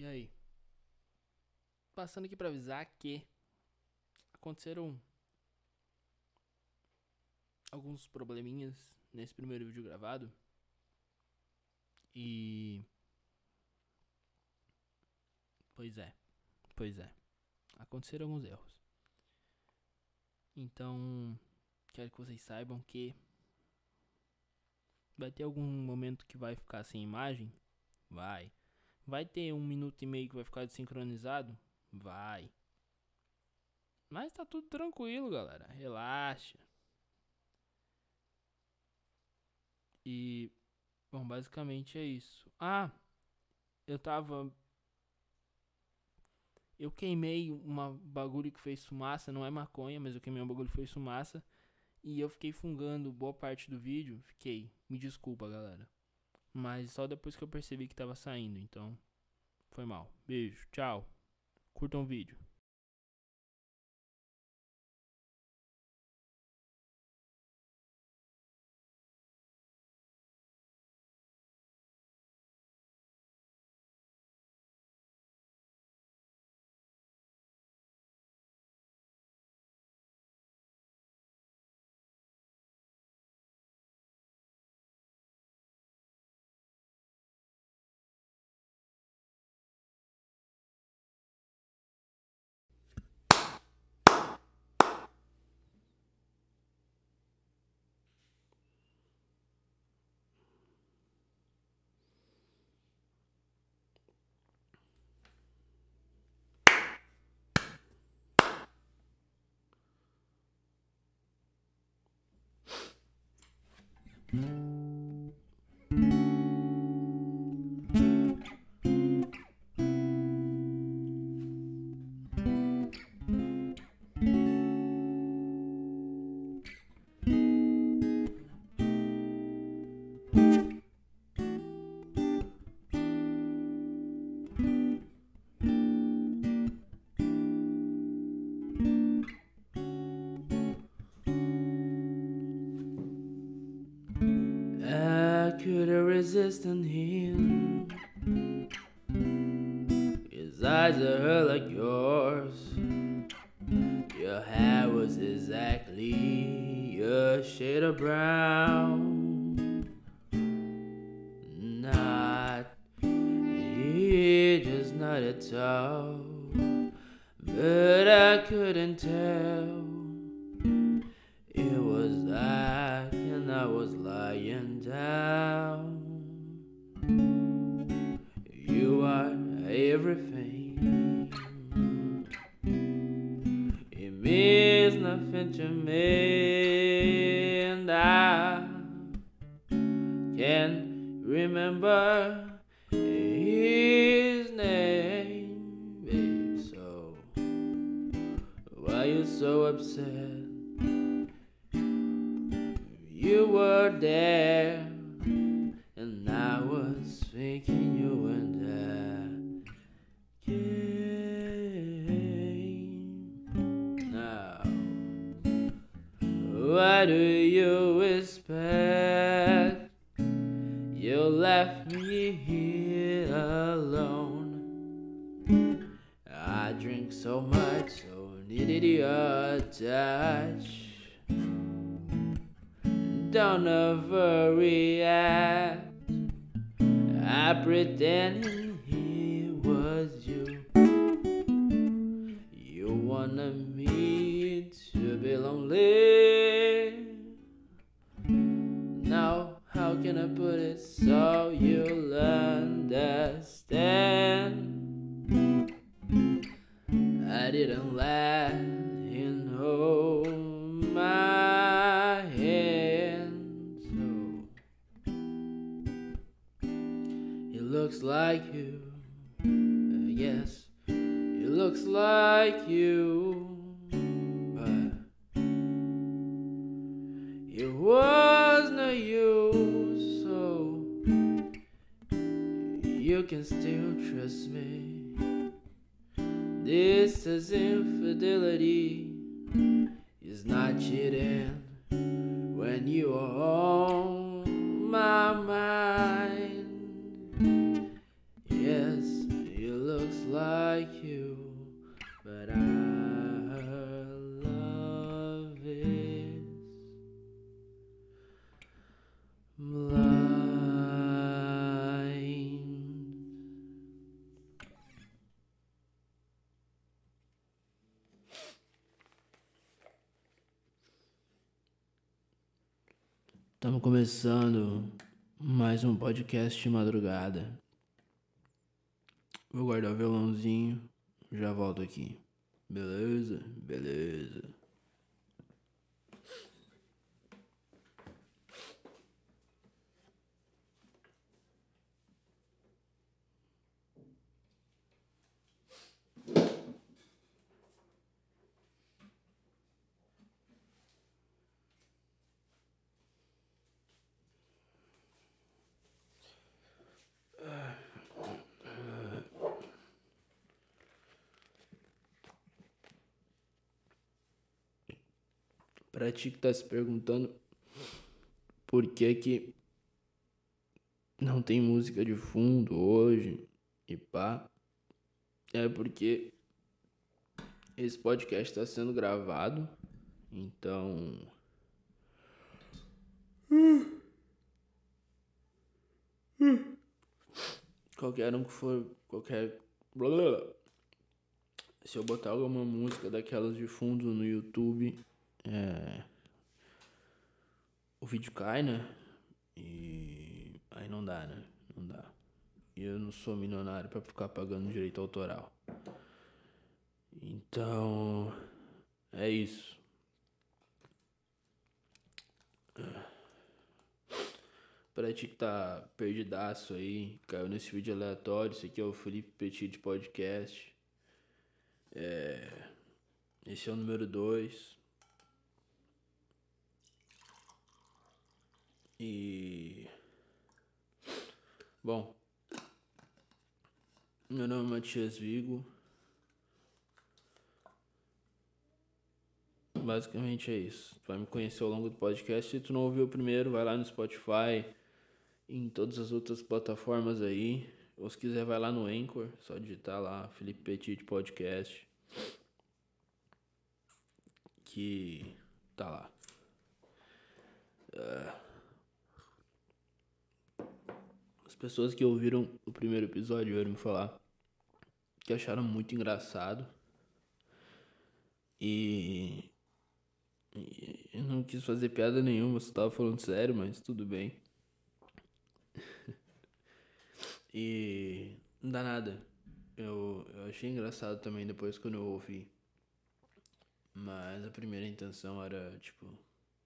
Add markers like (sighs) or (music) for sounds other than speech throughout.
E aí? Passando aqui pra avisar que aconteceram alguns probleminhas nesse primeiro vídeo gravado. E. Pois é, pois é. Aconteceram alguns erros. Então, quero que vocês saibam que vai ter algum momento que vai ficar sem imagem? Vai. Vai ter um minuto e meio que vai ficar desincronizado? Vai. Mas tá tudo tranquilo, galera. Relaxa. E. Bom, basicamente é isso. Ah! Eu tava. Eu queimei uma bagulho que fez fumaça. Não é maconha, mas eu queimei um bagulho que fez fumaça. E eu fiquei fungando boa parte do vídeo. Fiquei. Me desculpa, galera. Mas só depois que eu percebi que tava saindo. Então, foi mal. Beijo. Tchau. Curtam o vídeo. I resist on him. His eyes are like yours. Your hair was exactly a shade of brown. Not it is not at all. But I couldn't tell. It was that, and I was lying down. You are everything. It means nothing to me, and I can't remember his name, babe. So why you so upset? You were there, and I was thinking you and what do you expect? You left me here alone. I drink so much, so needed your touch don't ever overreact. I pretended it was you. You wanted me to be lonely. Can I put it so you'll understand? I didn't let him hold my hand. So it looks like you. Guess it looks like you. But it was you can still trust me. This is infidelity, is not cheating when you are on Estamos começando mais um podcast de madrugada. Vou guardar o violãozinho, já volto aqui. Beleza? Beleza. Pra ti que tá se perguntando por que que não tem música de fundo hoje e pá, é porque esse podcast tá sendo gravado, então. Qualquer um que for. Qualquer. Se eu botar alguma música daquelas de fundo no YouTube, é, o vídeo cai, né? E aí não dá, né? Não dá. E eu não sou milionário pra ficar pagando direito autoral. Então, é isso. Pra ti que tá perdidaço aí, caiu nesse vídeo aleatório, esse aqui é o Felipe Petit Podcast. É, esse é o número 2. E. Bom. Meu nome é Matias Vigo. Basicamente é isso. Tu vai me conhecer ao longo do podcast. Se tu não ouviu primeiro, vai lá no Spotify, em todas as outras plataformas aí. Ou se quiser, vai lá no Anchor, só digitar lá Felipe Petit Podcast. Que tá lá. Uh... As pessoas que ouviram o primeiro episódio vieram me falar que acharam muito engraçado. E. e eu não quis fazer piada nenhuma, você tava falando sério, mas tudo bem. (laughs) e. Não dá nada. Eu, eu achei engraçado também depois quando eu ouvi. Mas a primeira intenção era, tipo,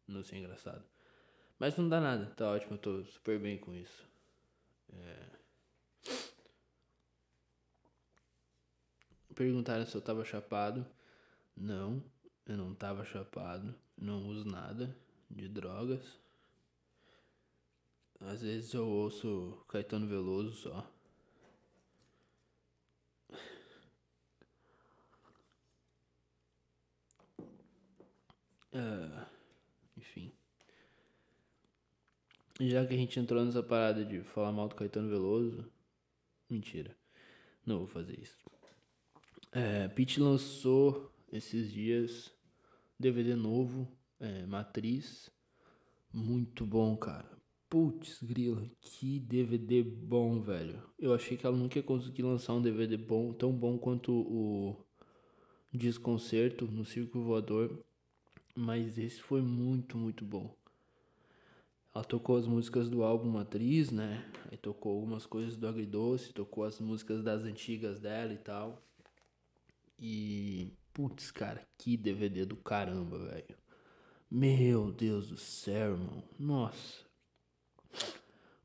não ser engraçado. Mas não dá nada, tá ótimo, eu tô super bem com isso. É... Perguntaram se eu tava chapado. Não, eu não tava chapado. Não uso nada de drogas. Às vezes eu ouço Caetano Veloso só. Uh, enfim. Já que a gente entrou nessa parada de falar mal do Caetano Veloso. Mentira. Não vou fazer isso. É, Pete lançou esses dias DVD novo, é, Matriz. Muito bom, cara. Putz, grila, que DVD bom, velho. Eu achei que ela nunca ia conseguir lançar um DVD bom, tão bom quanto o Desconcerto no Circo Voador. Mas esse foi muito, muito bom. Ela tocou as músicas do álbum Matriz, né? Aí tocou algumas coisas do Agridoce, tocou as músicas das antigas dela e tal. E. Putz, cara, que DVD do caramba, velho. Meu Deus do céu, irmão. Nossa.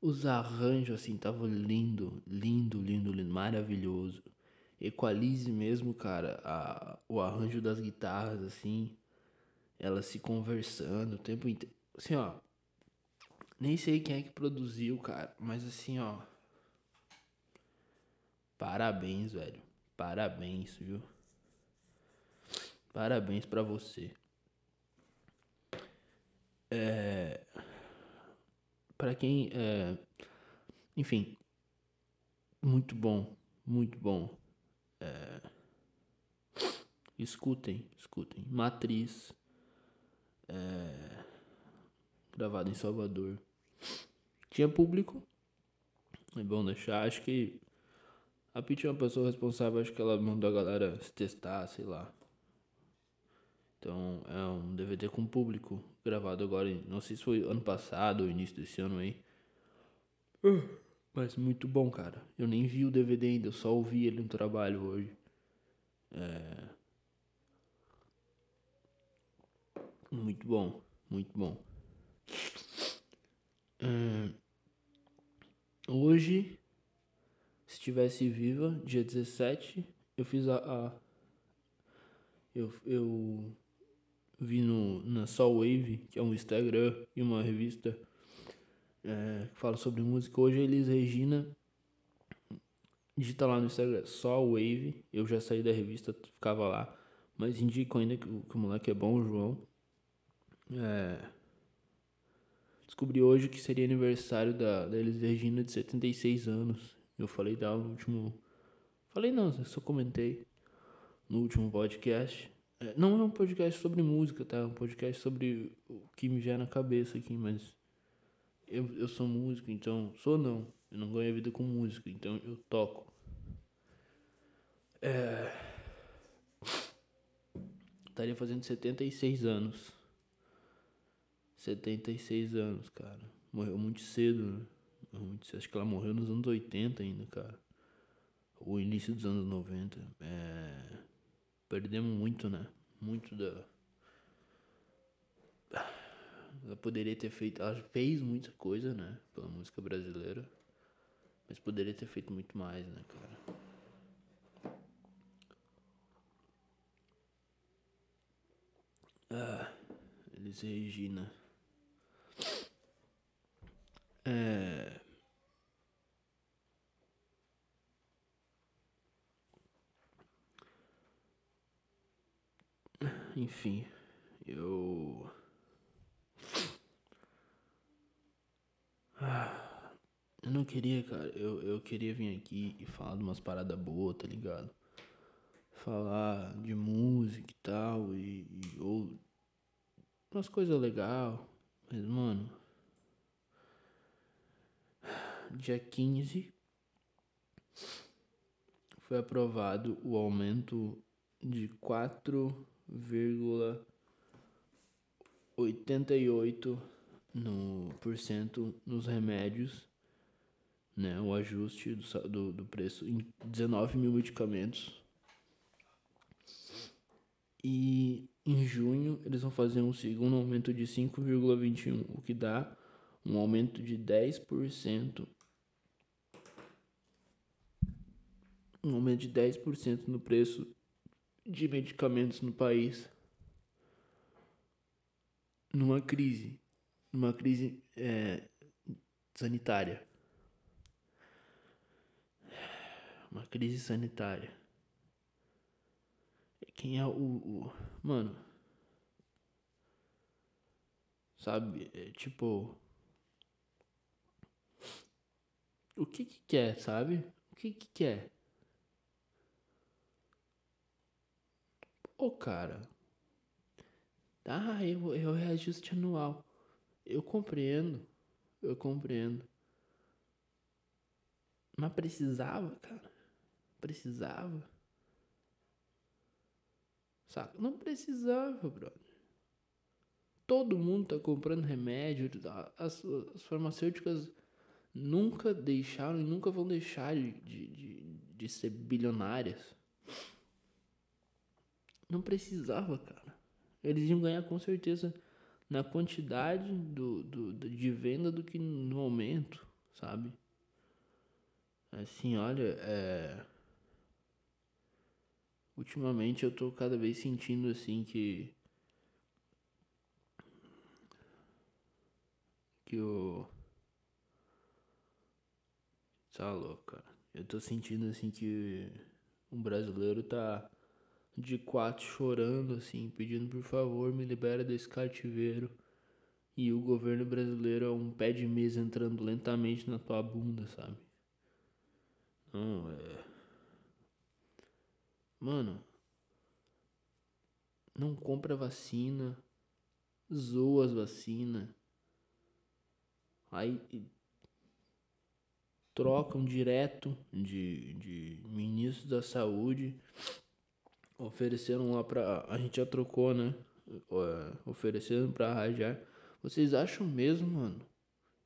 Os arranjos, assim, estavam lindo, lindo, lindo, lindo, maravilhoso. Equalize mesmo, cara, a, o arranjo das guitarras, assim, elas se conversando o tempo inteiro. Assim, ó, nem sei quem é que produziu, cara. Mas assim, ó. Parabéns, velho. Parabéns, viu? Parabéns pra você. É. Pra quem. É... Enfim. Muito bom. Muito bom. É... Escutem, escutem. Matriz. É... Gravado em Salvador. Tinha público. É bom deixar. Acho que a Pitty é uma pessoa responsável. Acho que ela mandou a galera se testar, sei lá. Então é um DVD com público. Gravado agora. Não sei se foi ano passado ou início desse ano aí. Mas muito bom, cara. Eu nem vi o DVD ainda. Eu só ouvi ele no trabalho hoje. É. Muito bom, muito bom. Hum, hoje, se estivesse viva, dia 17, eu fiz a. a eu, eu vi no, na Soul Wave, que é um Instagram e uma revista é, que fala sobre música. Hoje, Elis Regina digita lá no Instagram Soul Wave. Eu já saí da revista, ficava lá. Mas indico ainda que, que o moleque é bom, o João. É, descobri hoje que seria aniversário da, da Elis Regina de 76 anos. Eu falei dela no último. Falei não, só comentei no último podcast. É, não é um podcast sobre música, tá? É um podcast sobre o que me vier na cabeça aqui, mas eu, eu sou músico, então. Sou não. Eu não ganho a vida com música, então eu toco. É. Estaria fazendo 76 anos. 76 anos, cara. Morreu muito cedo, né? Muito. Acho que ela morreu nos anos 80 ainda, cara. O início dos anos 90. É... Perdemos muito, né? Muito da. Ela poderia ter feito. Ela fez muita coisa, né? Pela música brasileira. Mas poderia ter feito muito mais, né, cara? Ah, Elis Regina. É... Enfim, eu. Ah, eu não queria, cara. Eu, eu queria vir aqui e falar de umas paradas boas, tá ligado? Falar de música e tal, e, e ou umas coisas legais. Mas, mano, dia 15, foi aprovado o aumento de 4,88 no por cento nos remédios, né, o ajuste do, do, do preço em 19 mil medicamentos. E em junho eles vão fazer um segundo aumento de 5,21, o que dá um aumento de 10% um aumento de 10% no preço de medicamentos no país numa crise, numa crise é, sanitária. Uma crise sanitária. Quem é o. o mano. Sabe? É, tipo. O que que quer, sabe? O que que quer? Ô, cara. Ah, eu, eu reajuste anual. Eu compreendo. Eu compreendo. Mas precisava, cara. Precisava. Saca? Não precisava, brother. Todo mundo tá comprando remédio. As, as farmacêuticas nunca deixaram e nunca vão deixar de, de, de ser bilionárias. Não precisava, cara. Eles iam ganhar com certeza na quantidade do, do, de venda do que no aumento, sabe? Assim, olha, é... Ultimamente eu tô cada vez sentindo assim que. Que o. Tá louco, cara. Eu tô sentindo assim que um brasileiro tá de quatro chorando, assim, pedindo por favor, me libera desse cativeiro. E o governo brasileiro é um pé de mesa entrando lentamente na tua bunda, sabe? Não, é. Mano, não compra vacina, zoa as vacinas. Aí trocam direto de, de ministro da saúde. Ofereceram lá pra. A gente já trocou, né? Oferecendo pra Rajar. Vocês acham mesmo, mano,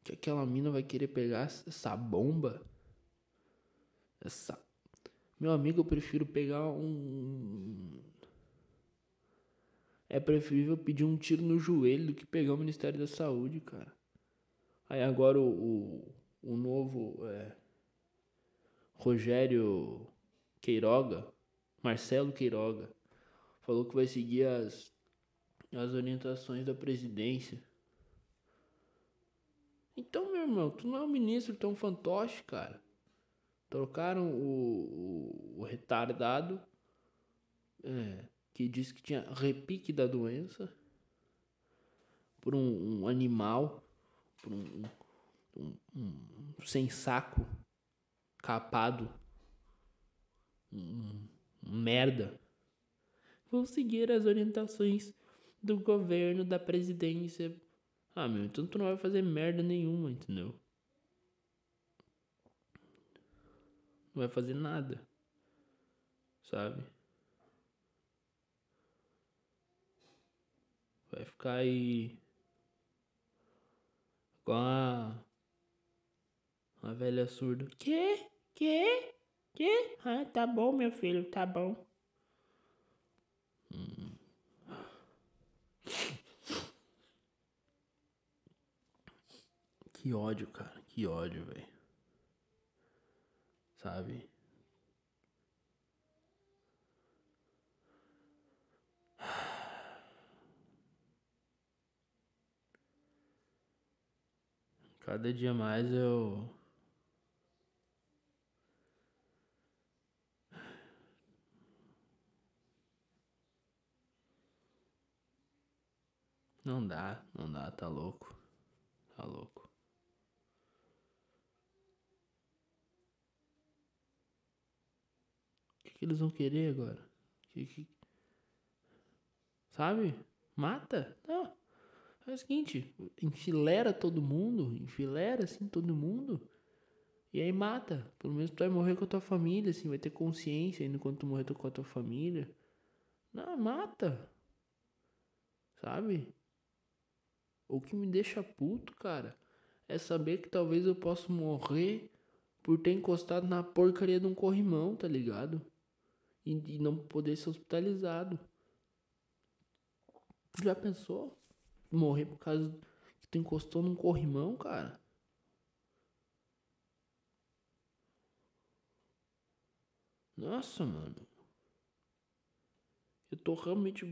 que aquela mina vai querer pegar essa bomba? Essa. Meu amigo, eu prefiro pegar um. É preferível pedir um tiro no joelho do que pegar o Ministério da Saúde, cara. Aí agora o, o, o novo é, Rogério Queiroga, Marcelo Queiroga, falou que vai seguir as, as orientações da presidência. Então, meu irmão, tu não é um ministro, um fantoche, cara. Trocaram o, o, o retardado é, que disse que tinha repique da doença por um, um animal, por um, um, um, sem saco, capado, um merda. Vou seguir as orientações do governo, da presidência. Ah, meu, então tu não vai fazer merda nenhuma, entendeu? Não vai fazer nada. Sabe? Vai ficar aí. Com a. A velha surda. Que? Que? Que? Ah, tá bom, meu filho, tá bom. Que ódio, cara. Que ódio, velho sabe? Cada dia mais eu. Não dá, não dá, tá louco. Tá louco. que eles vão querer agora? Que, que... Sabe? Mata? Não. É o seguinte, enfilera todo mundo, enfilera assim todo mundo. E aí mata. Pelo menos tu vai morrer com a tua família, assim, vai ter consciência ainda quando tu morrer com a tua família. Não, mata. Sabe? O que me deixa puto, cara, é saber que talvez eu possa morrer por ter encostado na porcaria de um corrimão, tá ligado? e, e não poder ser hospitalizado. Já pensou? Morrer por causa que tu encostou num corrimão, cara? Nossa, mano. Eu tô realmente.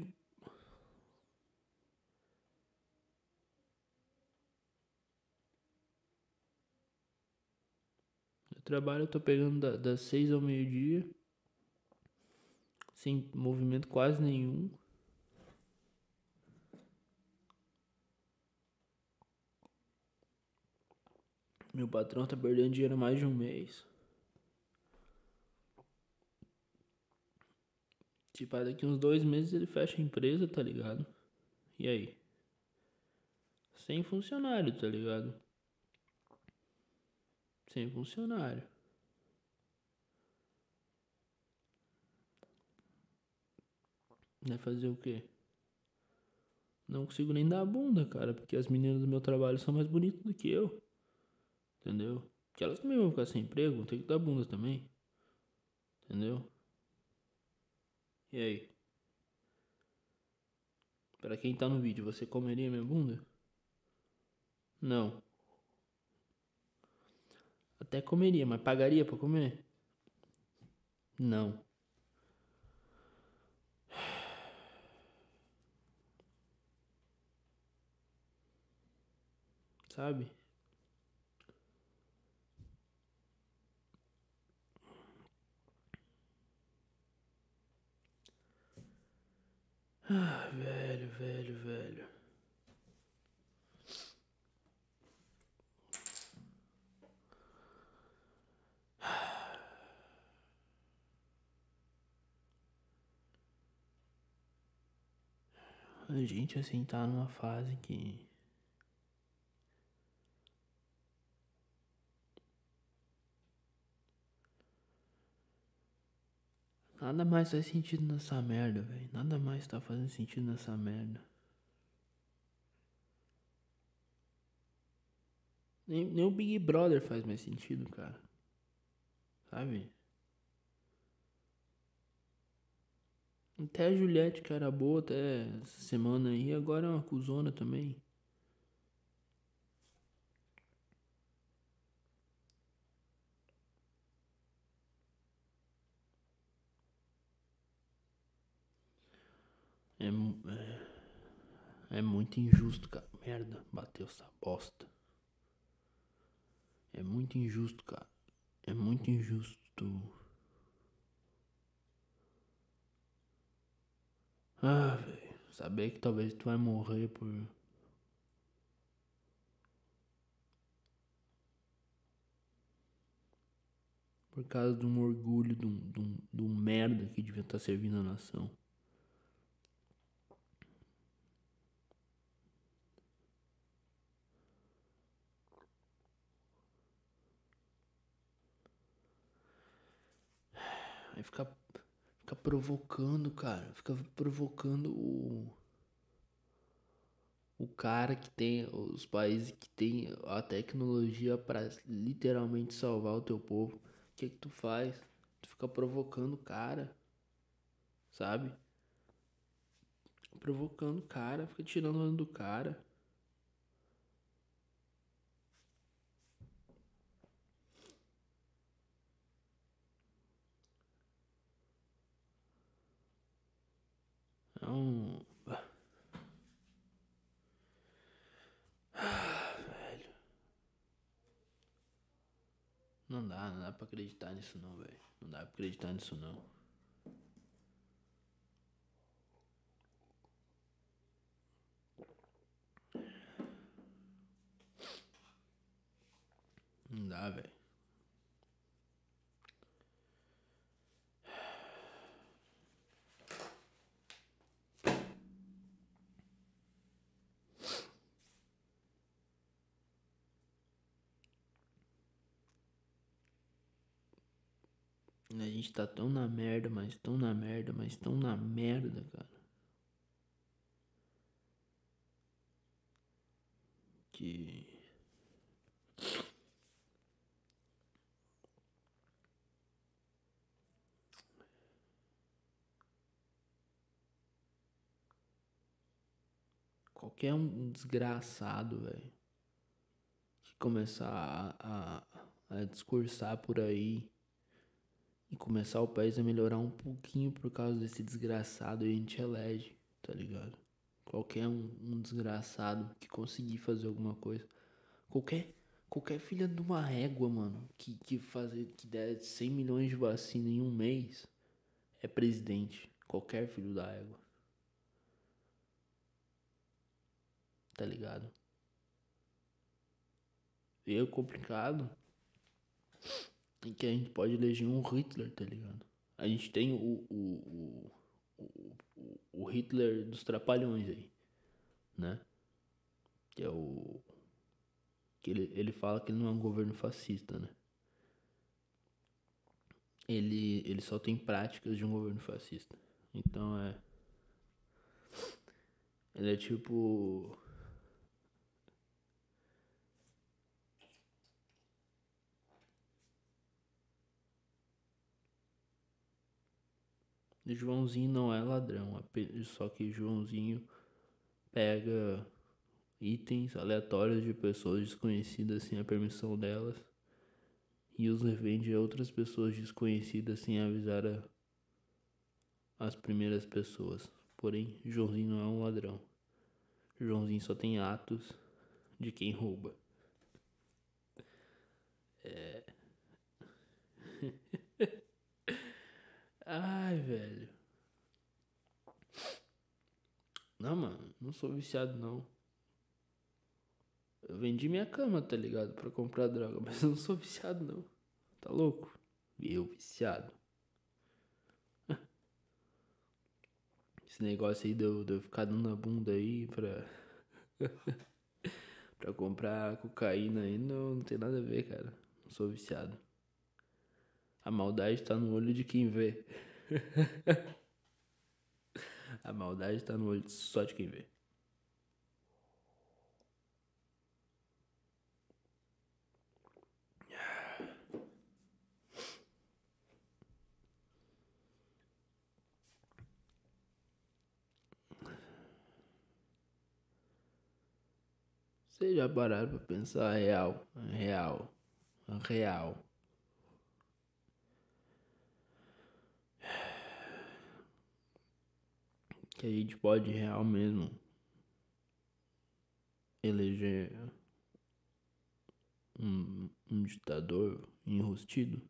Eu trabalho, eu tô pegando da, das seis ao meio-dia sem movimento quase nenhum. Meu patrão tá perdendo dinheiro há mais de um mês. Tipo, daqui uns dois meses ele fecha a empresa, tá ligado? E aí? Sem funcionário, tá ligado? Sem funcionário. Vai fazer o quê? Não consigo nem dar a bunda, cara, porque as meninas do meu trabalho são mais bonitas do que eu. Entendeu? Que elas também vão ficar sem emprego, ter que dar bunda também. Entendeu? E aí? Pra quem tá no vídeo, você comeria minha bunda? Não. Até comeria, mas pagaria pra comer? Não. sabe? Ah, velho, velho, velho. A gente assim tá numa fase que Nada mais faz sentido nessa merda, velho. Nada mais tá fazendo sentido nessa merda. Nem, nem o Big Brother faz mais sentido, cara. Sabe? Até a Juliette, que era boa até essa semana aí, agora é uma cuzona também. É, é, é muito injusto, cara. Merda, bateu essa bosta. É muito injusto, cara. É muito injusto. Ah, velho. Saber que talvez tu vai morrer por. Por causa de um orgulho, de um, de um, de um merda que devia estar tá servindo a nação. Aí fica, fica provocando, cara. Fica provocando o. O cara que tem. Os países que tem a tecnologia para literalmente salvar o teu povo. O que que tu faz? Tu fica provocando o cara. Sabe? Provocando o cara. Fica tirando o do cara. Então. Ah, velho. Não dá, não dá pra acreditar nisso não, velho. Não dá pra acreditar nisso não. Não dá, velho. A gente tá tão na merda, mas tão na merda, mas tão na merda, cara. Que. Qualquer um desgraçado, velho, que começar a, a, a discursar por aí e começar o país a melhorar um pouquinho por causa desse desgraçado e a gente elege, tá ligado? Qualquer um, um desgraçado que conseguir fazer alguma coisa. Qualquer, qualquer filha de uma régua, mano, que, que, fazer, que der 100 milhões de vacina em um mês é presidente. Qualquer filho da égua. Tá ligado? E é complicado que a gente pode eleger um Hitler, tá ligado? A gente tem o, o, o, o, o Hitler dos Trapalhões aí, né? Que é o. Que ele, ele fala que ele não é um governo fascista, né? Ele, ele só tem práticas de um governo fascista. Então é. Ele é tipo. Joãozinho não é ladrão, só que Joãozinho pega itens aleatórios de pessoas desconhecidas sem a permissão delas e os revende a outras pessoas desconhecidas sem avisar a, as primeiras pessoas. Porém, Joãozinho não é um ladrão. Joãozinho só tem atos de quem rouba. É. (laughs) Ai, velho. Não, mano, não sou viciado não. Eu vendi minha cama, tá ligado? Pra comprar droga, (laughs) mas eu não sou viciado não. Tá louco? Eu viciado. (laughs) esse negócio aí de eu, de eu ficar dando a bunda aí pra. (laughs) pra comprar cocaína aí não, não tem nada a ver, cara. Não sou viciado. A maldade tá no olho de quem vê. (laughs) a maldade tá no olho só de quem vê. Vocês já pararam pra pensar real, real, real. Que a gente pode real mesmo eleger um, um ditador enrustido?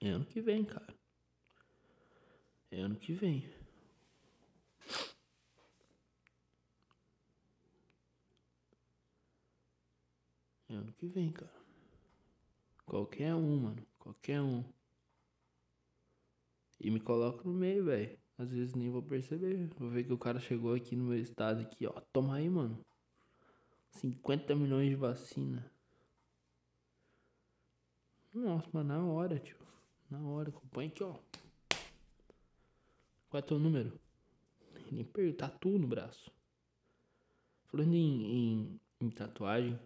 É ano que vem, cara. É ano que vem. É ano que vem, cara. Qualquer um, mano. Qualquer um. E me coloca no meio, velho. Às vezes nem vou perceber. Vou ver que o cara chegou aqui no meu estado aqui, ó. Toma aí, mano. 50 milhões de vacina. Nossa, mas na hora, tio. Na hora. Acompanha aqui, ó. Qual é teu número? Nem perguntar tatu no braço. Falando em, em, em tatuagem.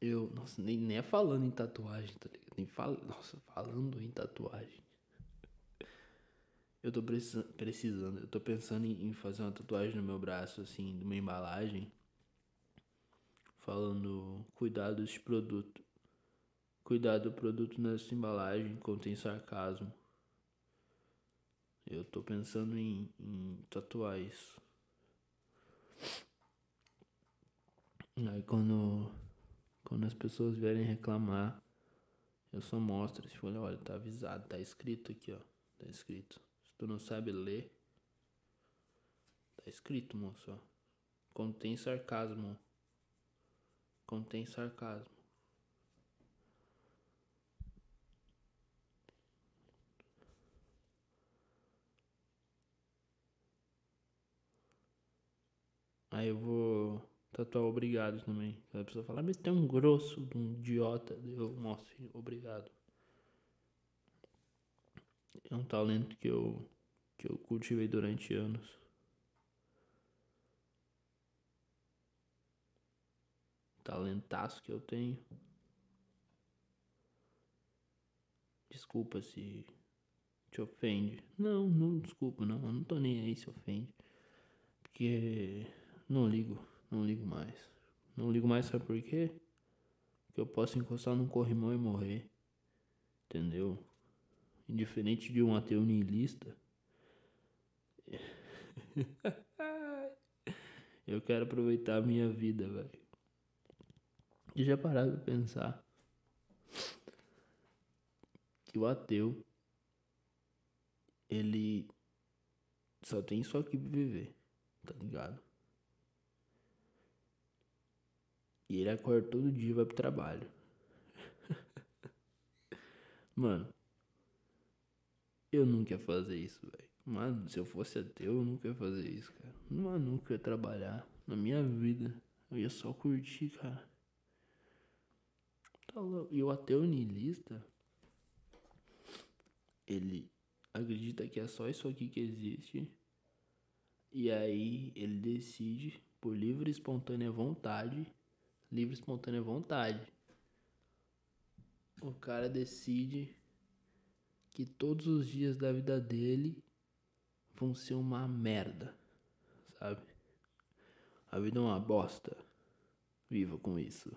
Eu, nossa, nem, nem é falando em tatuagem, tá ligado? Nem fala, nossa, falando em tatuagem. Eu tô precisando, eu tô pensando em, em fazer uma tatuagem no meu braço, assim, de uma embalagem. Falando, cuidado desse produto. Cuidado do produto nessa embalagem, contém sarcasmo. Eu tô pensando em, em tatuar isso. Aí quando quando as pessoas vierem reclamar, eu só mostro. Se for, olha, tá avisado, tá escrito aqui, ó. Tá escrito. Se tu não sabe ler, tá escrito, moço, ó. Contém sarcasmo. Contém sarcasmo. Aí eu vou tatuar obrigado também. A pessoa fala, mas tem um grosso um idiota. Eu mostro, obrigado. É um talento que eu, que eu cultivei durante anos. Talentaço que eu tenho. Desculpa se te ofende. Não, não desculpa, não. Eu não tô nem aí se ofende. Porque não ligo. Não ligo mais. Não ligo mais, sabe por quê? Porque eu posso encostar num corrimão e morrer. Entendeu? Indiferente de um ateu niilista. (laughs) eu quero aproveitar a minha vida, velho. E já parado pra pensar que o ateu ele só tem aqui pra viver, tá ligado? E ele acorda todo dia e vai pro trabalho. (laughs) Mano, eu nunca ia fazer isso, velho. Mano, se eu fosse ateu, eu nunca ia fazer isso, cara. Mano, nunca ia trabalhar. Na minha vida, eu ia só curtir, cara. Tá louco. E o ateu niilista, ele acredita que é só isso aqui que existe. E aí ele decide, por livre e espontânea vontade, livre espontânea vontade. O cara decide que todos os dias da vida dele vão ser uma merda, sabe? A vida é uma bosta. Viva com isso.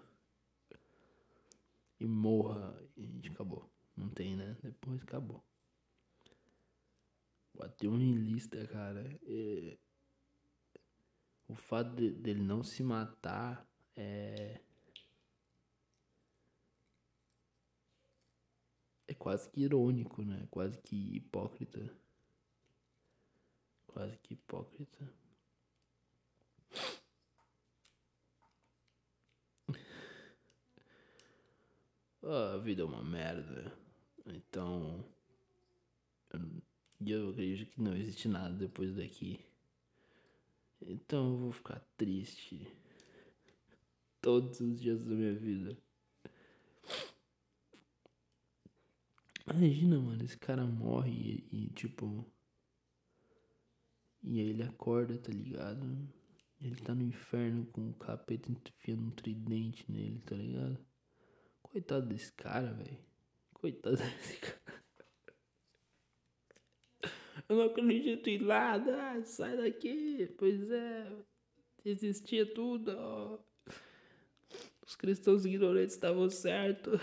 E morra. E a gente acabou. Não tem, né? Depois acabou. O ateu niilista, cara. É... O fato de, dele não se matar é, é quase que irônico, né? Quase que hipócrita. Quase que hipócrita. Oh, a vida é uma merda. Então. Eu, eu acredito que não existe nada depois daqui. Então eu vou ficar triste todos os dias da minha vida. Imagina, mano, esse cara morre e, e tipo. E aí ele acorda, tá ligado? Ele tá no inferno com o capeta enfiando um tridente nele, tá ligado? Coitado desse cara, velho. Coitado (laughs) desse cara. Eu não acredito em nada. Sai daqui. Pois é. Existia tudo. Ó. Os cristãos ignorantes estavam certos.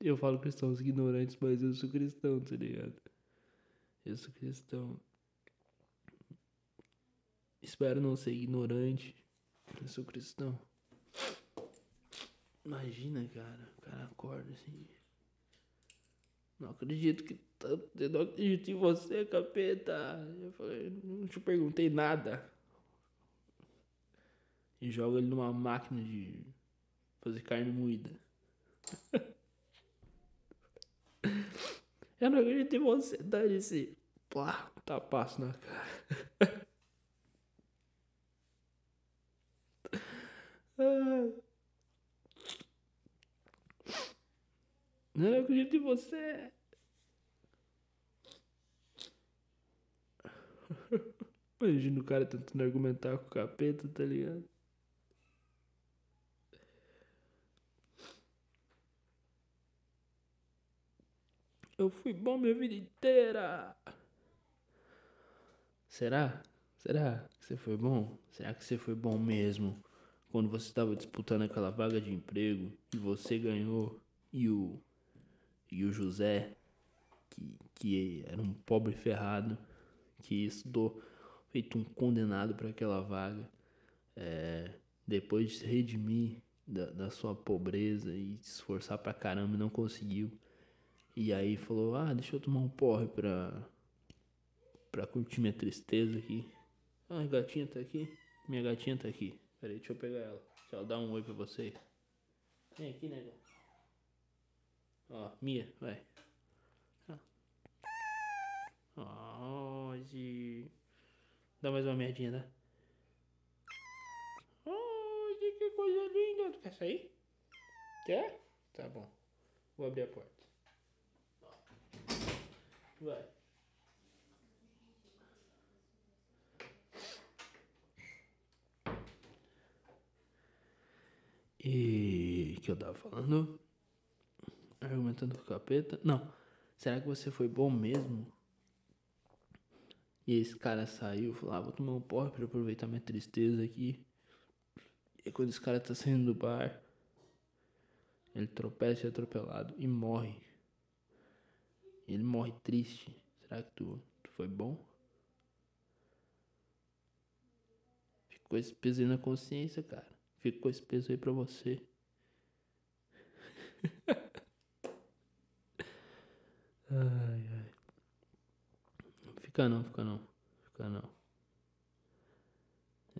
Eu falo cristãos ignorantes, mas eu sou cristão, tá ligado? Eu sou cristão. Espero não ser ignorante. Eu sou cristão. Imagina, cara. O cara acorda assim. Não acredito que. Eu não acredito em você, capeta. Eu falei, não te perguntei nada. E joga ele numa máquina de fazer carne moída. Eu não acredito em você, dane-se. Plá, tapaço na cara. Eu não acredito em você. Imagina o cara tentando argumentar com o capeta, tá ligado? Eu fui bom minha vida inteira. Será? Será que você foi bom? Será que você foi bom mesmo? Quando você estava disputando aquela vaga de emprego e você ganhou e o e o José que, que era um pobre ferrado que estudou feito um condenado para aquela vaga é, depois de se redimir da, da sua pobreza e se esforçar pra caramba e não conseguiu e aí falou, ah, deixa eu tomar um porre pra, pra curtir minha tristeza aqui. Ah, a gatinha tá aqui. Minha gatinha tá aqui. Peraí, deixa eu pegar ela. Deixa ela dar um oi pra vocês. Vem aqui, né, Ó, Mia, vai. Ó, oh, Dá mais uma merdinha, tá? Oh, que coisa linda. Tu quer sair? Quer? Tá bom. Vou abrir a porta. Vai. E que eu tava falando? Argumentando com o capeta? Não. Será que você foi bom mesmo? E esse cara saiu, falou, ah, vou tomar um porre pra aproveitar minha tristeza aqui. E quando esse cara tá saindo do bar, ele tropeça e é atropelado e morre. Ele morre triste. Será que tu, tu foi bom? Ficou esse peso aí na consciência, cara. Ficou esse peso aí pra você. (laughs) ai, ai. Fica não, fica não. Fica não.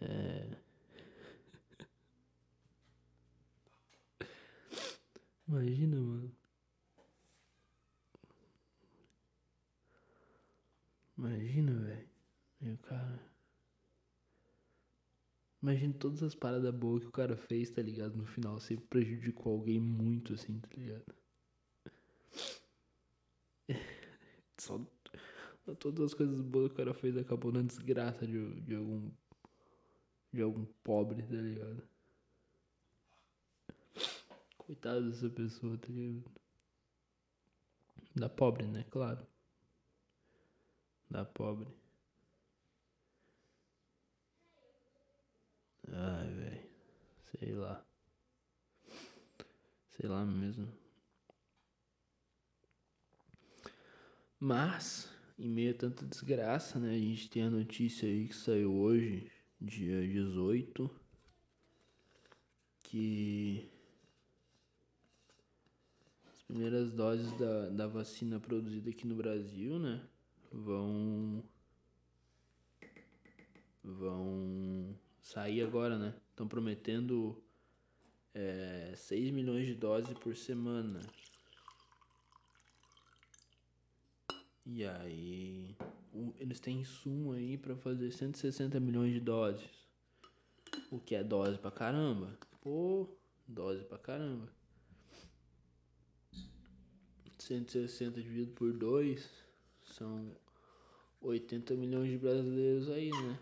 É. (laughs) Imagina, mano. Imagina, velho. E o cara. Imagina todas as paradas boas que o cara fez, tá ligado? No final, sempre prejudicou alguém muito, assim, tá ligado? (laughs) Só todas as coisas boas que o cara fez acabou na desgraça de, de algum. de algum pobre, tá ligado? Coitado dessa pessoa, tá ligado? Da pobre, né? Claro da pobre. Ai, velho. Sei lá. Sei lá mesmo. Mas, em meio a tanta desgraça, né? A gente tem a notícia aí que saiu hoje, dia 18, que as primeiras doses da, da vacina produzida aqui no Brasil, né? Vão vão sair agora, né? Estão prometendo é, 6 milhões de doses por semana. E aí, eles têm insumo aí para fazer 160 milhões de doses. O que é dose pra caramba? Pô, dose pra caramba. 160 dividido por 2 são 80 milhões de brasileiros aí, né?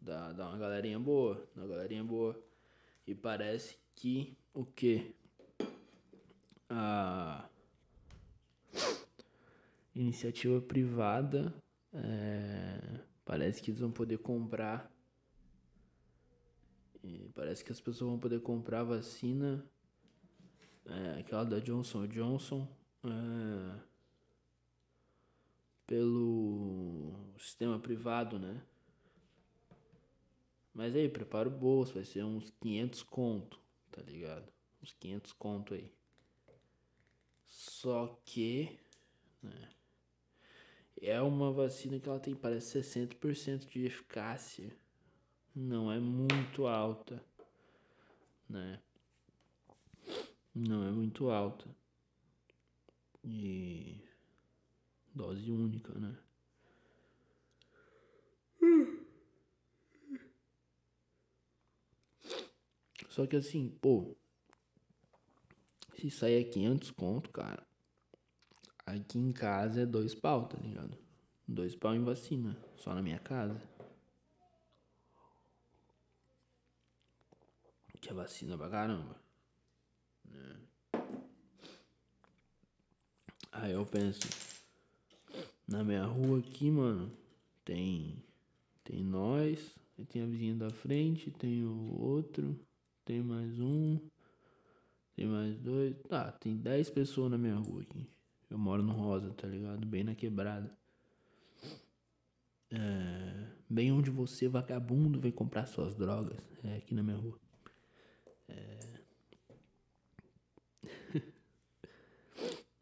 Dá, dá uma galerinha boa, uma galerinha boa. E parece que o que? A iniciativa privada é, parece que eles vão poder comprar. Parece que as pessoas vão poder comprar vacina. É, aquela da Johnson Johnson. É, pelo sistema privado, né? Mas aí, prepara o bolso, vai ser uns 500 conto, tá ligado? Uns 500 conto aí. Só que, né? É uma vacina que ela tem, parece 60% de eficácia. Não é muito alta, né? Não é muito alta. E dose única, né? Só que assim, pô, se sair é 500 conto, cara, aqui em casa é dois pau, tá ligado? Dois pau em vacina, só na minha casa. Que é vacina pra caramba. Né? Aí eu penso, na minha rua aqui, mano, tem tem nós, tem a vizinha da frente, tem o outro, tem mais um. Tem mais dois. Tá, tem dez pessoas na minha rua aqui. Eu moro no Rosa, tá ligado? Bem na quebrada. É, bem onde você, vagabundo, vem comprar suas drogas. É aqui na minha rua. É... (laughs)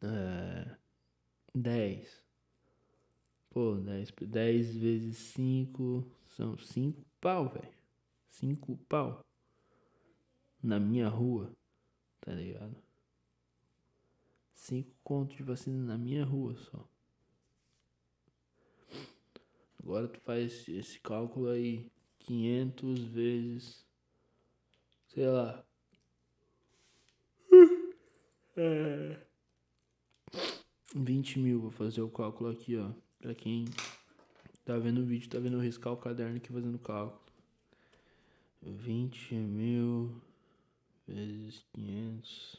é... Pô, dez, dez vezes cinco são cinco pau, velho. Cinco pau na minha rua, tá ligado? Cinco contos de vacina na minha rua só. Agora tu faz esse cálculo aí, 500 vezes, sei lá. (laughs) É. 20 mil, vou fazer o cálculo aqui, ó. Pra quem tá vendo o vídeo, tá vendo eu riscar o caderno aqui fazendo cálculo. 20 mil vezes quinhentos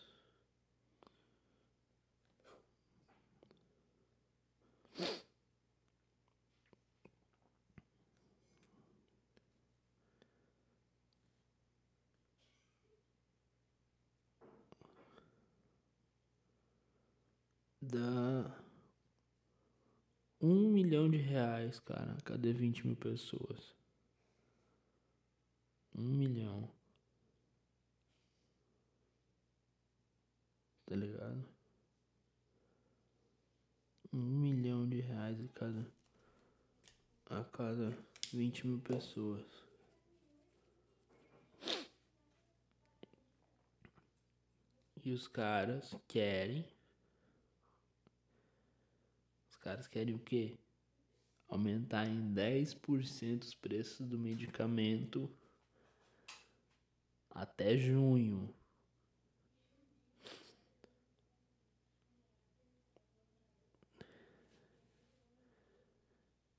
dá um milhão de reais, cara. Cadê 20 mil pessoas? Um milhão. tá ligado? Um milhão de reais a cada, a cada 20 mil pessoas. E os caras querem. Caras querem o quê? Aumentar em 10% os preços do medicamento até junho.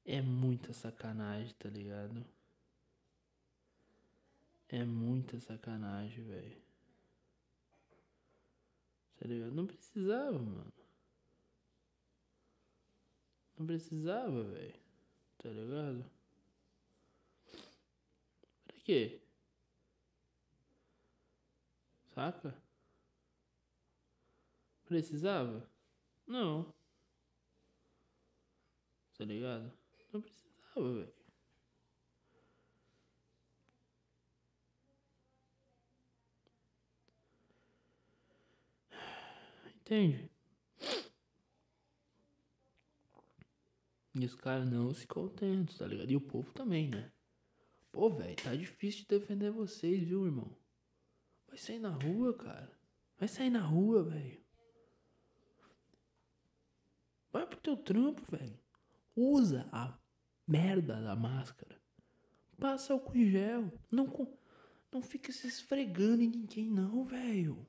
É muita sacanagem, tá ligado? É muita sacanagem, velho. Tá ligado? Não precisava, mano. Não precisava, velho. Tá ligado? Pra quê? Saca? Precisava? Não. Tá ligado? Não precisava, velho. Entende? E os caras não se contentam, tá ligado? E o povo também, né? Pô, velho, tá difícil de defender vocês, viu, irmão? sair na rua, cara. Vai sair na rua, velho. Vai pro teu trampo, velho. Usa a merda da máscara. Passa álcool em gel. Não, não fica se esfregando em ninguém, não, velho.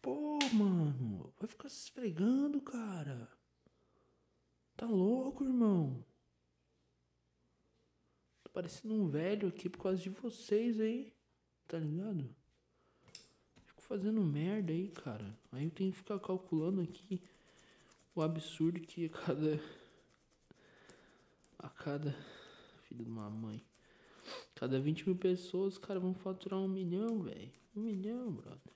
Pô, mano. Vai ficar se esfregando, cara. Tá louco, irmão? Tô parecendo um velho aqui por causa de vocês aí. Tá ligado? Fico fazendo merda aí, cara. Aí eu tenho que ficar calculando aqui o absurdo que a cada. A cada. Filho de uma mãe. Cada 20 mil pessoas, os caras vão faturar um milhão, velho. Um milhão, brother.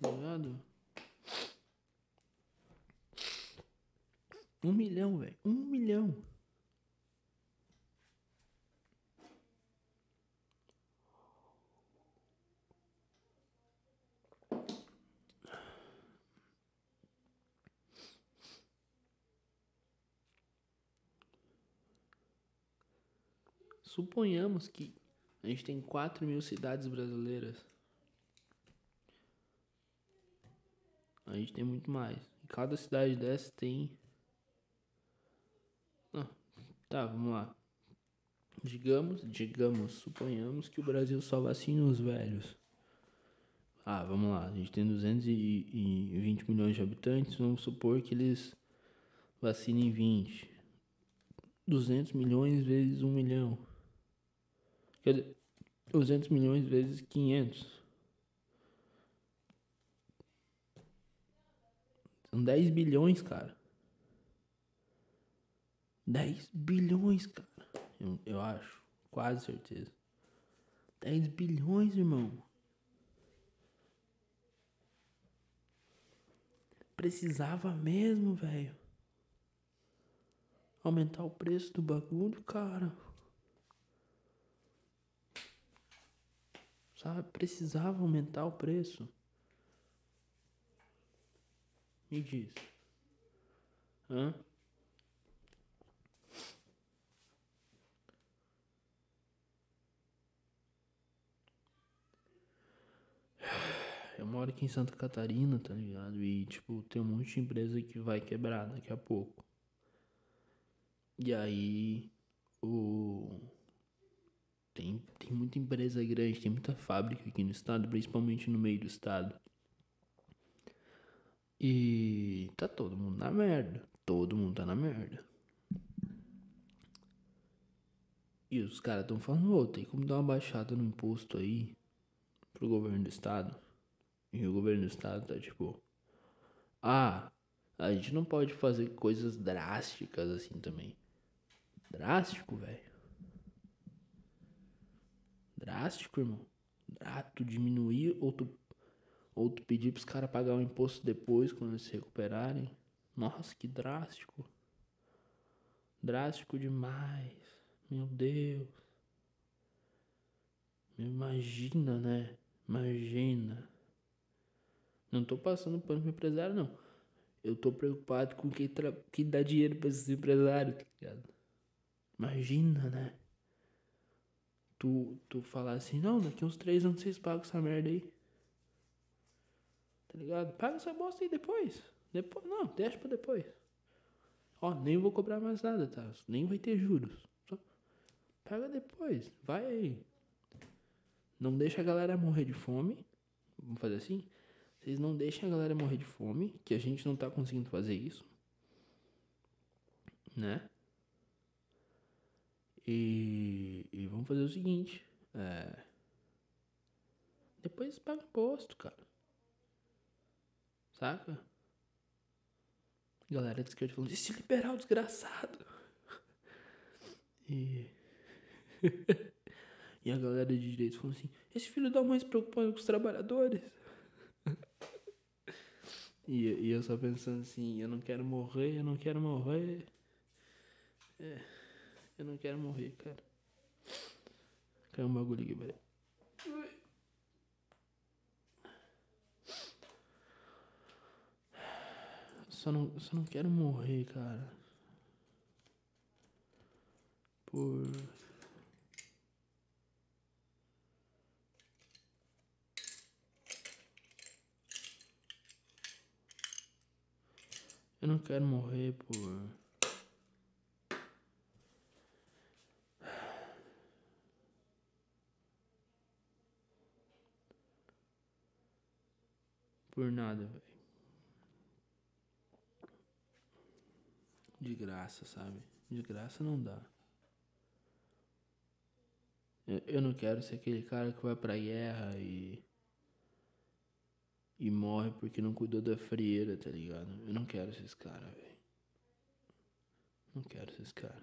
Tá ligado? Um milhão, velho. Um milhão. Suponhamos que a gente tem 4 mil cidades brasileiras. A gente tem muito mais. E cada cidade dessa tem tá, vamos lá. Digamos, digamos, suponhamos que o Brasil só vacina os velhos. Ah, vamos lá, a gente tem 220 milhões de habitantes, vamos supor que eles vacinem 20. 200 milhões vezes 1 milhão. Quer dizer, 200 milhões vezes 500. São 10 bilhões, cara. 10 bilhões, cara. Eu, eu acho. Quase certeza. 10 bilhões, irmão. Precisava mesmo, velho. Aumentar o preço do bagulho, cara. Sabe? Precisava aumentar o preço. Me diz. Hã? Eu moro aqui em Santa Catarina, tá ligado? E, tipo, tem um monte de empresa que vai quebrar daqui a pouco. E aí, o. Tem, tem muita empresa grande, tem muita fábrica aqui no estado, principalmente no meio do estado. E tá todo mundo na merda. Todo mundo tá na merda. E os caras estão falando, ô, tem como dar uma baixada no imposto aí pro governo do estado. E o governo do estado tá tipo. Ah, a gente não pode fazer coisas drásticas assim também. Drástico, velho. Drástico, irmão. Ah, tu diminuir ou tu, ou tu pedir pros caras pagar o imposto depois quando eles se recuperarem. Nossa, que drástico. Drástico demais. Meu Deus. Imagina, né? Imagina. Não tô passando pano pro empresário, não. Eu tô preocupado com quem, tra... quem dá dinheiro pra esses empresários, tá ligado? Imagina, né? Tu, tu falar assim, não, daqui uns três anos vocês pagam essa merda aí. Tá ligado? Paga essa bosta aí depois. Depois, não, deixa pra depois. Ó, nem vou cobrar mais nada, tá? Nem vai ter juros. Só paga depois. Vai aí. Não deixa a galera morrer de fome. Vamos fazer assim? Vocês não deixem a galera morrer de fome, que a gente não tá conseguindo fazer isso. Né? E, e vamos fazer o seguinte. É, depois paga imposto, cara. Saca? Galera de esquerda falando, esse liberal desgraçado. (laughs) E. (laughs) e a galera de direita falando assim, esse filho da mãe se preocupando com os trabalhadores. E, e eu só pensando assim, eu não quero morrer, eu não quero morrer. É, eu não quero morrer, cara. Caiu um bagulho aqui, peraí. Só não, só não quero morrer, cara. Por. Eu não quero morrer por. Por nada, velho. De graça, sabe? De graça não dá. Eu, não quero ser aquele cara que vai pra guerra e. E morre porque não cuidou da frieira, tá ligado? Eu não quero ser esse cara, velho. Não quero ser esse cara.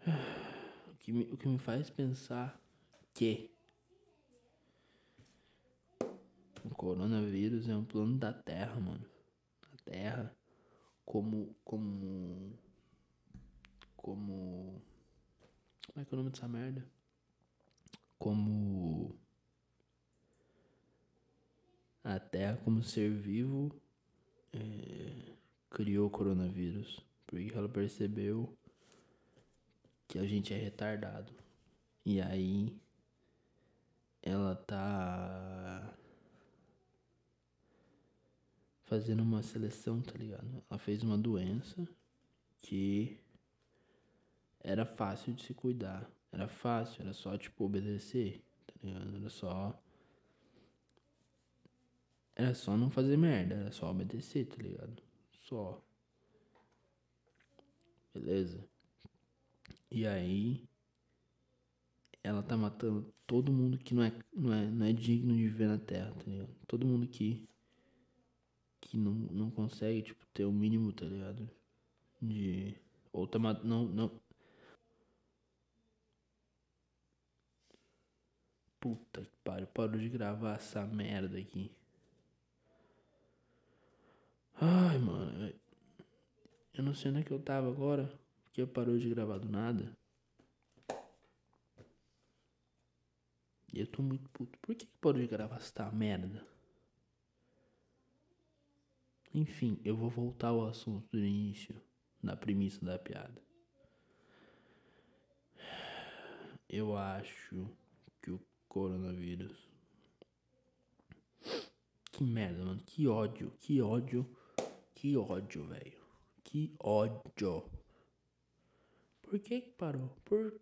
(sighs) O que, me, o que me faz pensar que o coronavírus é um plano da Terra, mano. A Terra como como como como é que é o nome dessa merda? Como a Terra como ser vivo é, criou o coronavírus porque ela percebeu que a gente é retardado e aí ela tá fazendo uma seleção, tá ligado? Ela fez uma doença que era fácil de se cuidar. Era fácil, era só, tipo, obedecer, tá ligado? Era só. Era só não fazer merda, era só obedecer, tá ligado? Só. Beleza? E aí. Ela tá matando todo mundo que não é, não é, não é digno de viver na Terra, tá ligado? Todo mundo que que não, não consegue, tipo, ter o mínimo, tá ligado? De. Ou tá. Não, não. Puta que pariu, parou de gravar essa merda aqui. Ai, mano. Eu não sei onde é que eu tava agora. Que eu parou de gravar do nada. E eu tô muito puto. Por que, que parou de gravar essa merda? Enfim, eu vou voltar ao assunto do início, na premissa da piada. Eu acho que o coronavírus. Que merda, mano. Que ódio, que ódio, que ódio, velho. Que ódio. Por que parou? Por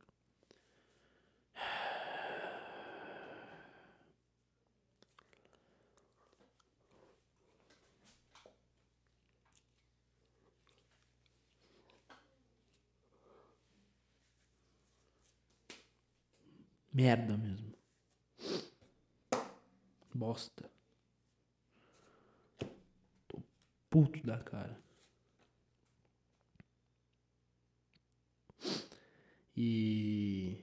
Merda mesmo. Bosta. Tô puto da cara. E.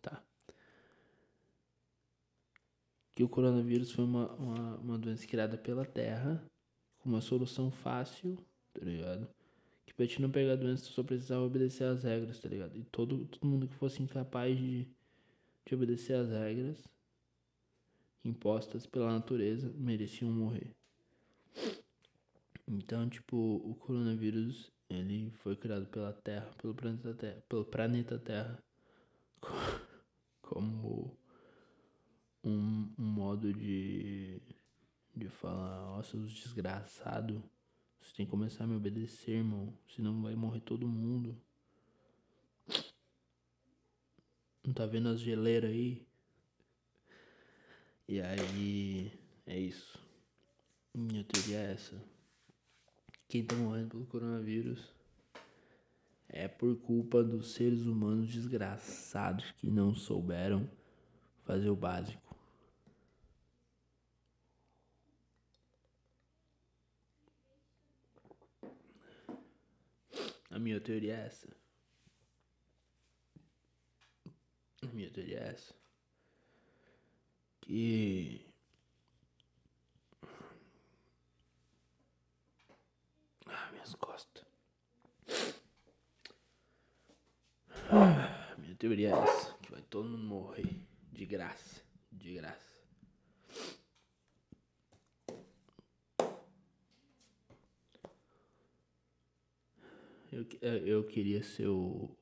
Tá. Que o coronavírus foi uma, uma, uma doença criada pela Terra, com uma solução fácil, tá ligado? Pra te não pegar a doença, tu só precisava obedecer às regras, tá ligado? E todo, todo mundo que fosse incapaz de, de obedecer às regras impostas pela natureza mereciam morrer. Então, tipo, o coronavírus, ele foi criado pela Terra, pelo planeta Terra, pelo planeta Terra, (laughs) como um, um modo de, de falar, nossa, os desgraçados você tem que começar a me obedecer, irmão. Senão vai morrer todo mundo. Não tá vendo as geleiras aí? E aí. É isso. Minha teoria é essa. Quem tá morrendo pelo coronavírus é por culpa dos seres humanos desgraçados que não souberam fazer o básico. A minha teoria é essa. A minha teoria é essa. Que. Ah, minhas costas. Ah, minha teoria é essa. Que vai todo mundo morrer. De graça. De graça. Eu, eu queria ser o.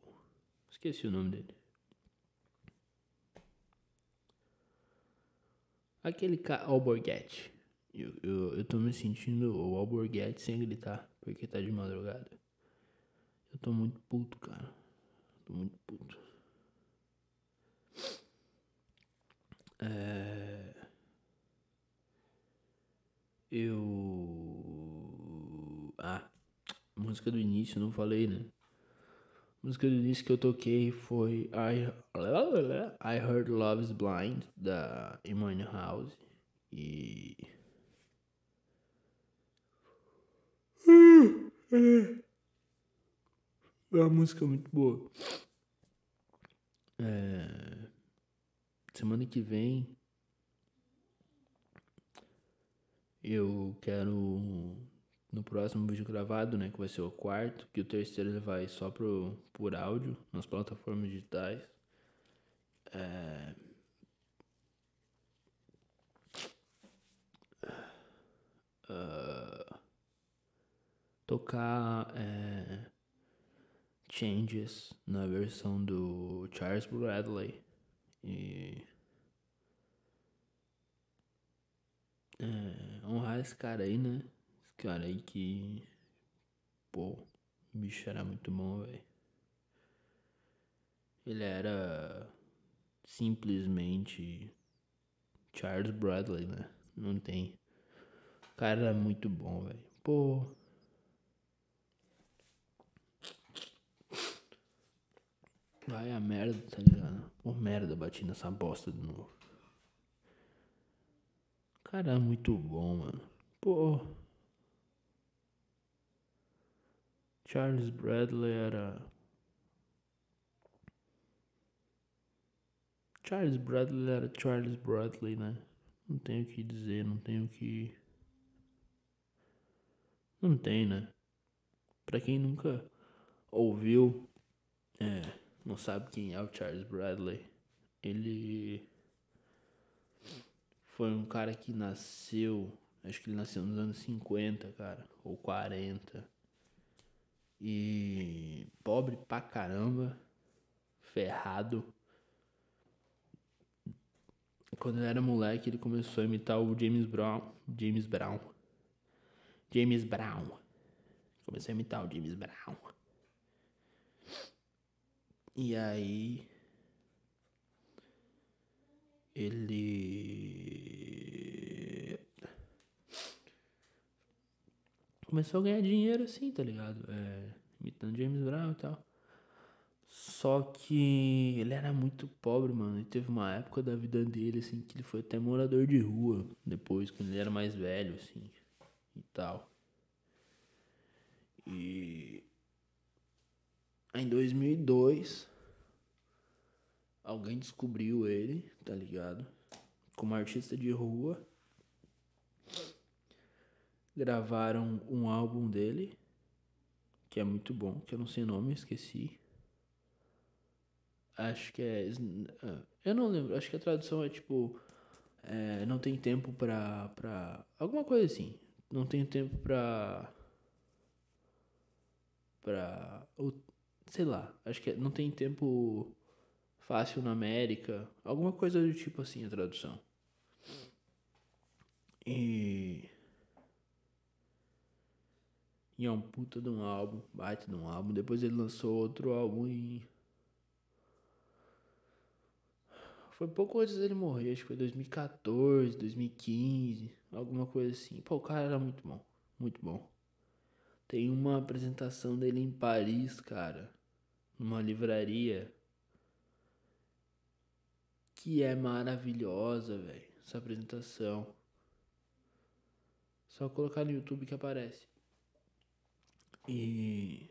Esqueci o nome dele. Aquele cara, Alborguete. Eu, eu, eu tô me sentindo o Alborguete sem gritar, porque tá de madrugada. Eu tô muito puto, cara. Tô muito puto. É... Eu. Ah, música do início, não falei, né? Música do início que eu toquei foi I, I Heard Love is Blind, da Emmanuel House. E. É uma música muito boa. É... Semana que vem eu quero no próximo vídeo gravado, né, que vai ser o quarto, que o terceiro ele vai só pro por áudio nas plataformas digitais. É... Uh... tocar é... Changes na versão do Charles Bradley e é, honrar esse cara aí, né? Cara aí que. Pô, o bicho era muito bom, velho. Ele era simplesmente Charles Bradley, né? Não tem. O cara era muito bom, velho. Pô. Vai a merda, tá ligado? Pô, merda, bati nessa bosta de novo. Cara, é muito bom, mano. Pô. Charles Bradley era. Charles Bradley era Charles Bradley, né? Não tenho o que dizer, não tenho o que. Não tem, né? Pra quem nunca ouviu, é não sabe quem é o Charles Bradley, ele foi um cara que nasceu, acho que ele nasceu nos anos 50, cara, ou 40. E pobre pra caramba, ferrado. Quando ele era moleque, ele começou a imitar o James Brown, James Brown. James Brown. Começou a imitar o James Brown. E aí ele começou a ganhar dinheiro assim, tá ligado? É, imitando James Brown e tal. Só que ele era muito pobre, mano. E teve uma época da vida dele, assim, que ele foi até morador de rua. Depois, quando ele era mais velho, assim, e tal. E em 2002, alguém descobriu ele, tá ligado? Como artista de rua. Gravaram um álbum dele, que é muito bom, que eu não sei o nome, esqueci. Acho que é. Ah, eu não lembro, acho que a tradução é tipo. É, não tem tempo pra, pra. Alguma coisa assim. Não tem tempo pra. Pra sei lá, acho que não tem tempo fácil na América, alguma coisa do tipo assim a tradução. E e é um puta de um álbum, bate de um álbum. Depois ele lançou outro álbum e foi pouco antes dele morrer, acho que foi 2014, 2015, alguma coisa assim. Pô, o cara era muito bom, muito bom. Tem uma apresentação dele em Paris, cara numa livraria que é maravilhosa, velho. Essa apresentação. Só colocar no YouTube que aparece. E.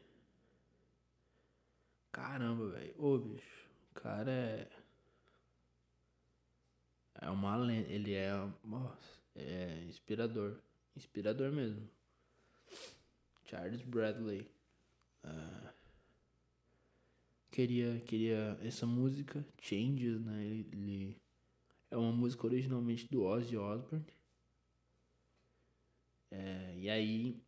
Caramba, velho. Ô, bicho. O cara é. É uma lenda. Ele é. Nossa. É inspirador. Inspirador mesmo. Charles Bradley. Uh, queria queria essa música Changes, né? Ele, ele é uma música originalmente do Ozzy Osbourne. É, e aí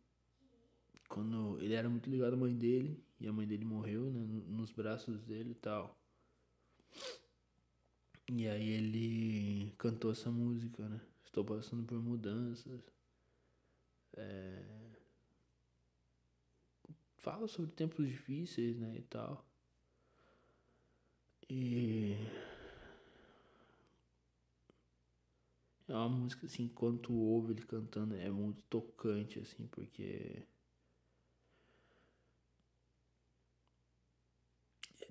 quando ele era muito ligado à mãe dele e a mãe dele morreu, né, nos braços dele e tal. E aí ele cantou essa música, né? Estou passando por mudanças. É... Fala sobre tempos difíceis, né? E tal. E. É uma música assim, tu ouve ele cantando, é muito tocante, assim, porque.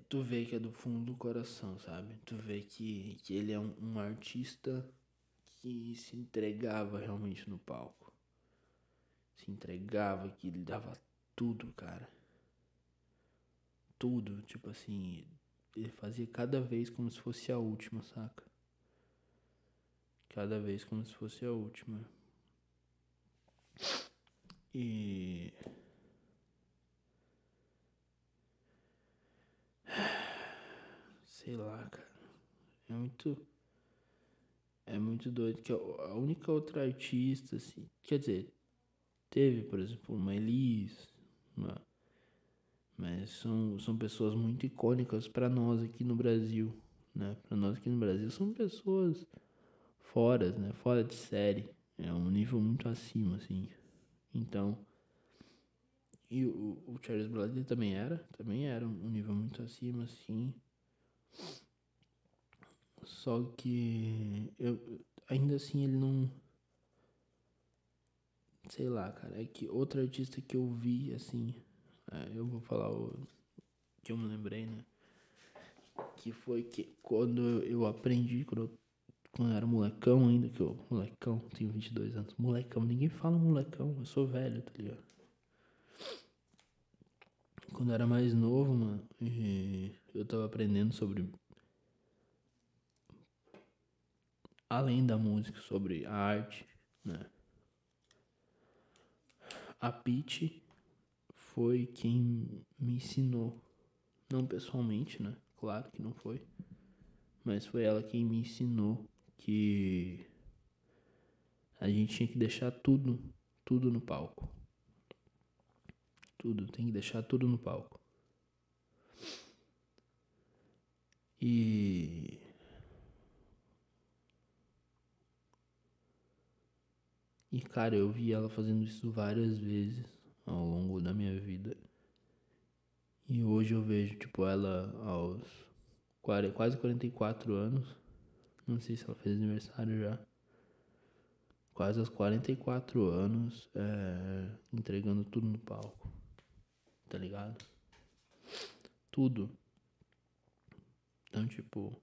Tu vê que é do fundo do coração, sabe? Tu vê que, que ele é um, um artista que se entregava realmente no palco. Se entregava, que ele dava tudo, cara. Tudo, tipo assim, ele fazia cada vez como se fosse a última, saca? Cada vez como se fosse a última. E sei lá, cara. É muito. É muito doido. Que a única outra artista, assim. Quer dizer, teve, por exemplo, uma Elis. Uma, mas são, são pessoas muito icônicas para nós aqui no Brasil. Né? Para nós aqui no Brasil são pessoas fora, né? Fora de série. É um nível muito acima, assim. Então. E o, o Charles Bradley também era. Também era um nível muito acima, assim. Só que eu ainda assim ele não sei lá, cara, é que outro artista que eu vi assim, é, eu vou falar o que eu me lembrei, né? Que foi que quando eu aprendi quando eu, quando eu era molecão ainda, que eu, molecão, tenho 22 anos, molecão, ninguém fala molecão, eu sou velho, tá ligado? Quando eu era mais novo, mano, eu tava aprendendo sobre. Além da música, sobre a arte, né? A Pete foi quem me ensinou. Não pessoalmente, né? Claro que não foi. Mas foi ela quem me ensinou que a gente tinha que deixar tudo, tudo no palco. Tudo, tem que deixar tudo no palco. E. E cara, eu vi ela fazendo isso várias vezes ao longo da minha vida. E hoje eu vejo, tipo, ela aos quase 44 anos. Não sei se ela fez aniversário já. Quase aos 44 anos, é, entregando tudo no palco tá ligado? Tudo. Então, tipo.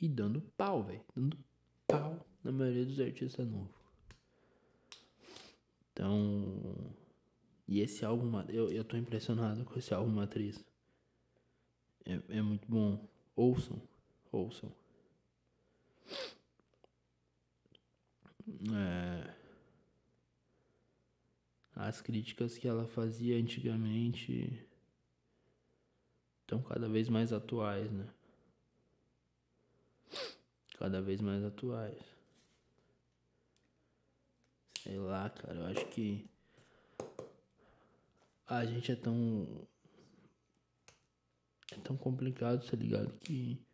E dando pau, velho. Dando pau na maioria dos artistas novos. Então. E esse álbum, eu, eu tô impressionado com esse álbum Matriz. É, é muito bom. Ouçam. Ouçam. É as críticas que ela fazia antigamente estão cada vez mais atuais, né? Cada vez mais atuais. Sei lá, cara, eu acho que a gente é tão. É tão complicado, tá ligado? Que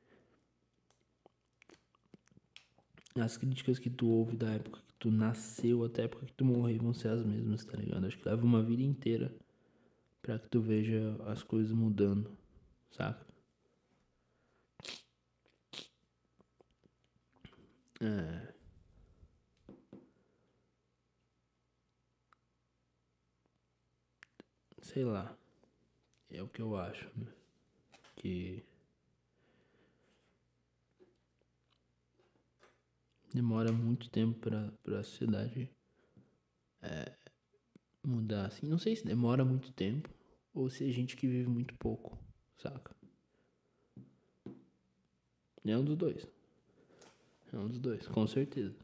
as críticas que tu ouve da época tu nasceu até a época que tu morrer vão ser as mesmas, tá ligado? Acho que leva uma vida inteira pra que tu veja as coisas mudando, saca? É. Sei lá. É o que eu acho, né? Que demora muito tempo pra, pra sociedade é, mudar assim. Não sei se demora muito tempo ou se é gente que vive muito pouco, saca? É um dos dois. É um dos dois, com certeza.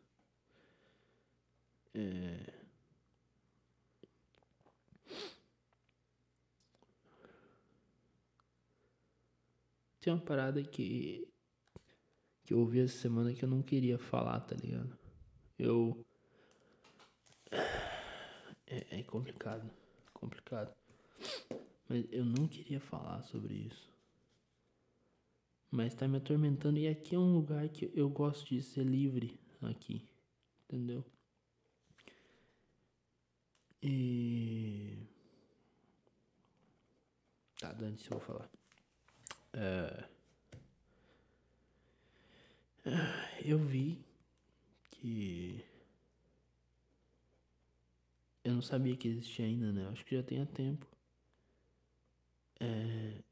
É... Tem uma parada que que eu ouvi essa semana que eu não queria falar, tá ligado? Eu. É, é complicado. Complicado. Mas eu não queria falar sobre isso. Mas tá me atormentando. E aqui é um lugar que eu gosto de ser livre aqui. Entendeu? E. Tá, Dani, se eu vou falar. É... Eu vi que. Eu não sabia que existia ainda, né? Acho que já tem tempo. É.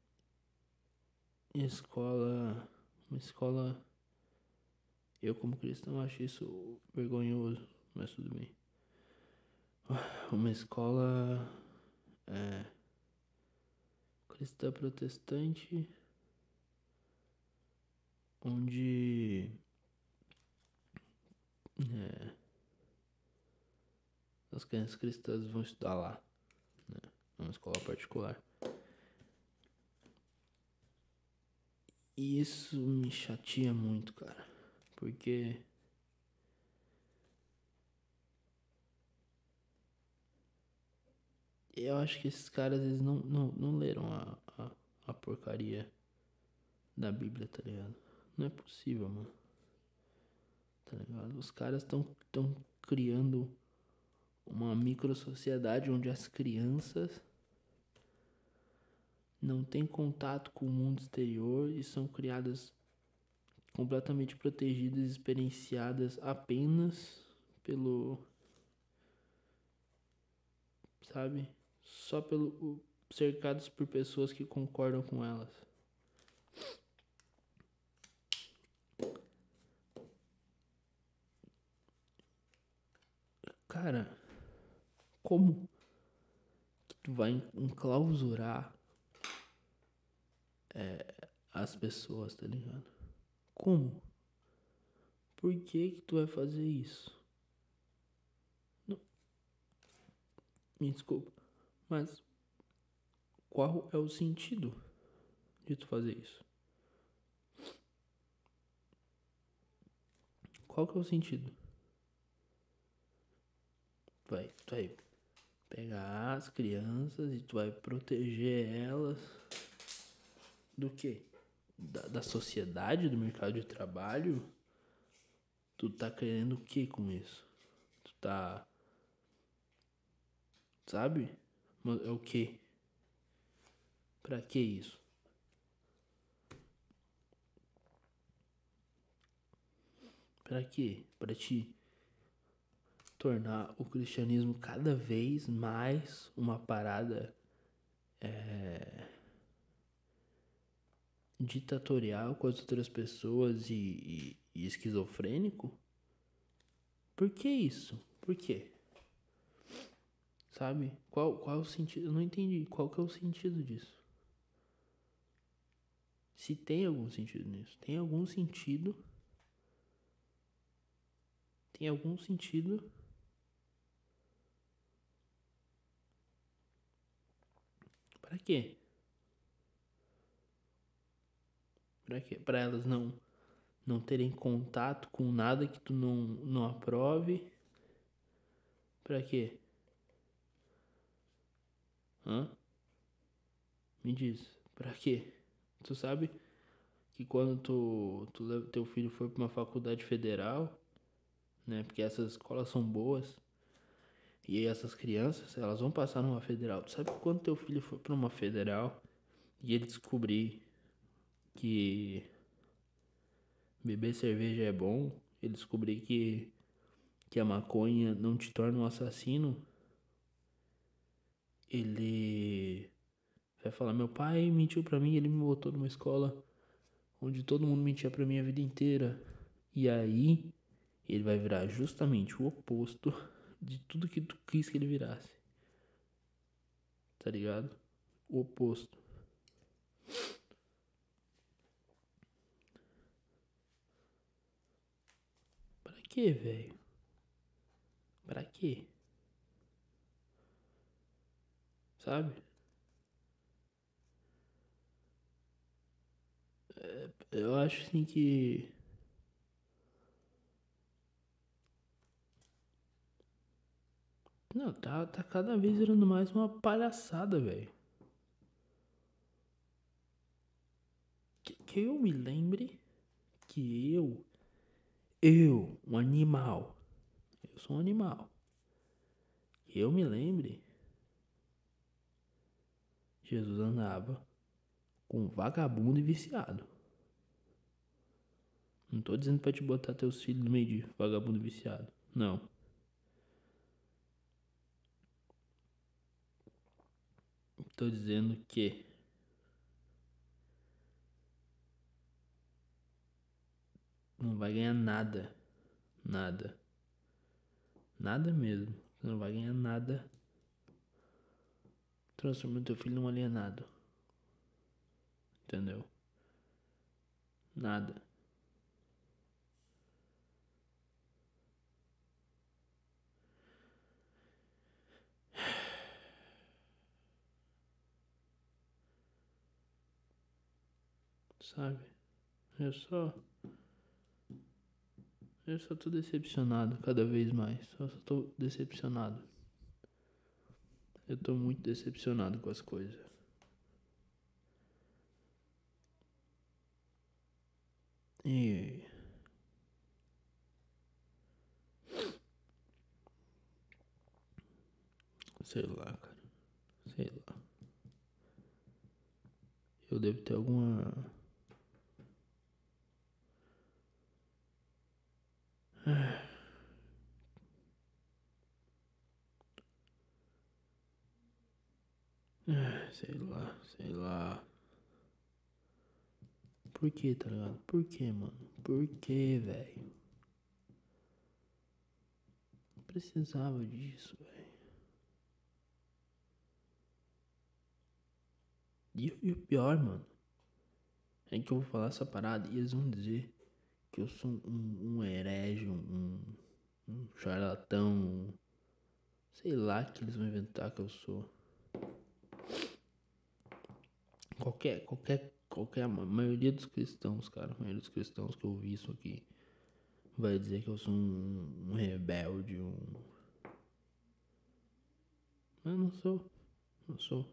Escola. Uma escola. Eu, como cristão, acho isso vergonhoso, mas tudo bem. Uma escola. É. Cristã protestante. Onde. É, as crianças cristãs vão estudar lá. Né? Uma escola particular. E isso me chateia muito, cara. Porque. Eu acho que esses caras eles não, não, não leram a, a, a porcaria da Bíblia, tá ligado? Não é possível, mano. Tá ligado? Os caras estão tão criando uma micro sociedade onde as crianças não têm contato com o mundo exterior e são criadas completamente protegidas, experienciadas apenas pelo sabe? Só pelo cercados por pessoas que concordam com elas. Cara, como que tu vai enclausurar é, as pessoas, tá ligado? Como? Por que que tu vai fazer isso? Não. Me desculpa, mas qual é o sentido de tu fazer isso? Qual que é o sentido? Vai, tu vai pegar as crianças e tu vai proteger elas do que? Da, da sociedade, do mercado de trabalho? Tu tá querendo o que com isso? Tu tá. Sabe? É o que? Pra que isso? Pra quê? Pra te tornar o cristianismo cada vez mais uma parada é, ditatorial com as outras pessoas e, e, e, esquizofrênico? Por que isso? Por quê? Sabe? Qual, qual o sentido? Eu não entendi. Qual que é o sentido disso? Se tem algum sentido nisso. Tem algum sentido. Tem algum sentido Para quê? Para quê? Para elas não não terem contato com nada que tu não não aprove. Para quê? Hã? Me diz, para quê? Tu sabe que quando tu, tu teu filho for para uma faculdade federal, né? Porque essas escolas são boas e essas crianças, elas vão passar numa federal. Tu sabe quando teu filho for para uma federal e ele descobrir que beber cerveja é bom, ele descobrir que que a maconha não te torna um assassino, ele vai falar: "Meu pai mentiu para mim, ele me botou numa escola onde todo mundo mentia para mim a vida inteira". E aí ele vai virar justamente o oposto de tudo que tu quis que ele virasse. Tá ligado? O oposto. Pra quê, velho? Pra quê? Sabe? É, eu acho assim que Não, tá, tá cada vez virando mais uma palhaçada, velho. Que, que eu me lembre que eu, eu, um animal, eu sou um animal. Que eu me lembre, Jesus andava com vagabundo e viciado. Não tô dizendo para te botar teus filhos no meio de vagabundo e viciado. Não. Tô dizendo que não vai ganhar nada. Nada. Nada mesmo. Você não vai ganhar nada transformando teu filho num alienado. Entendeu? Nada. Sabe? Eu só. Eu só tô decepcionado cada vez mais. Eu só tô decepcionado. Eu tô muito decepcionado com as coisas. E. Sei lá, cara. Sei lá. Eu devo ter alguma. Sei lá, sei lá. Por que, tá ligado? Por que, mano? Por que, velho? Precisava disso, velho. E, e, o pior, mano, é que eu vou falar essa parada e eles vão dizer que eu sou um, um herege, um, um charlatão, um, sei lá que eles vão inventar que eu sou. Qualquer, qualquer, qualquer, a maioria dos cristãos, cara, a maioria dos cristãos que eu vi isso aqui vai dizer que eu sou um, um rebelde, um. Mas não sou. Não sou.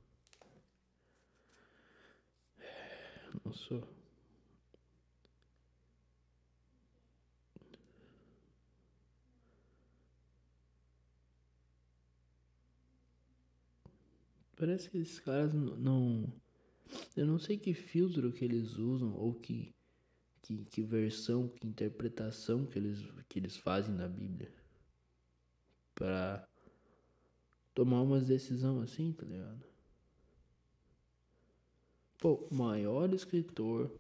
Não sou. Parece que esses caras não eu não sei que filtro que eles usam ou que, que, que versão, que interpretação que eles, que eles fazem da Bíblia para tomar uma decisão assim, tá ligado? Pô, o maior escritor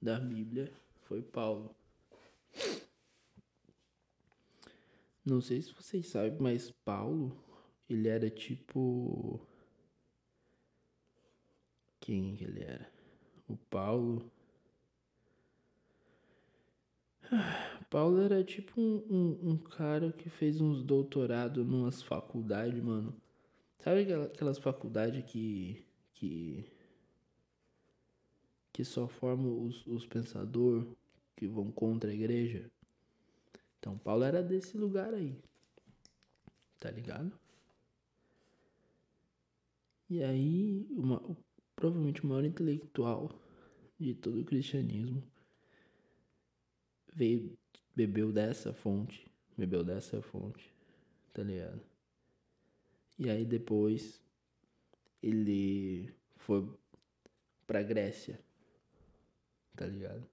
da Bíblia foi Paulo. Não sei se vocês sabem, mas Paulo, ele era tipo quem que ele era? O Paulo. Paulo era tipo um, um, um cara que fez uns doutorados numas faculdades, mano. Sabe aquelas faculdades que. que. que só formam os, os pensadores que vão contra a igreja? Então, Paulo era desse lugar aí. Tá ligado? E aí, uma, provavelmente o maior intelectual de todo o cristianismo, veio, bebeu dessa fonte, bebeu dessa fonte, tá ligado? E aí depois ele foi pra Grécia, tá ligado?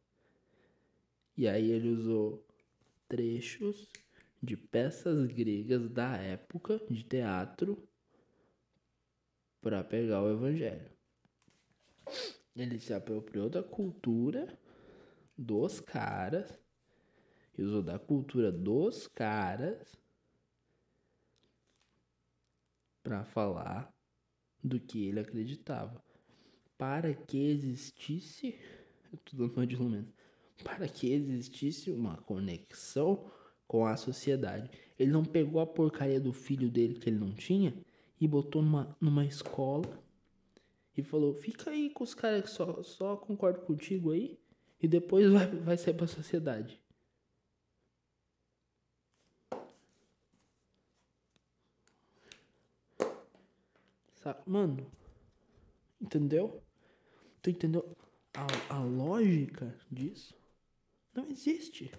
E aí ele usou trechos de peças gregas da época de teatro para pegar o evangelho. Ele se apropriou da cultura dos caras usou da cultura dos caras para falar do que ele acreditava. Para que existisse, eu tô dando uma de para que existisse uma conexão com a sociedade. Ele não pegou a porcaria do filho dele que ele não tinha e botou numa, numa escola e falou: fica aí com os caras que só, só concordam contigo aí e depois vai, vai sair pra sociedade. Mano, entendeu? Tu entendeu? A, a, lógica disso não existe.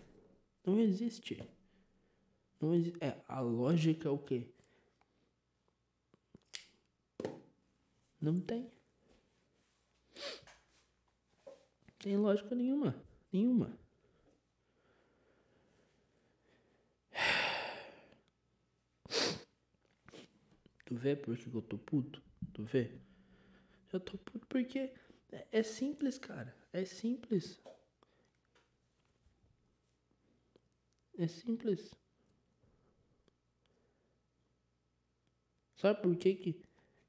Não existe. Não existe. É, a lógica é o quê? Não tem. Tem lógica nenhuma. Nenhuma. Tu vê por que eu tô puto? Tu vê? Eu tô puto porque é, é simples, cara. É simples. É simples. Sabe por que que,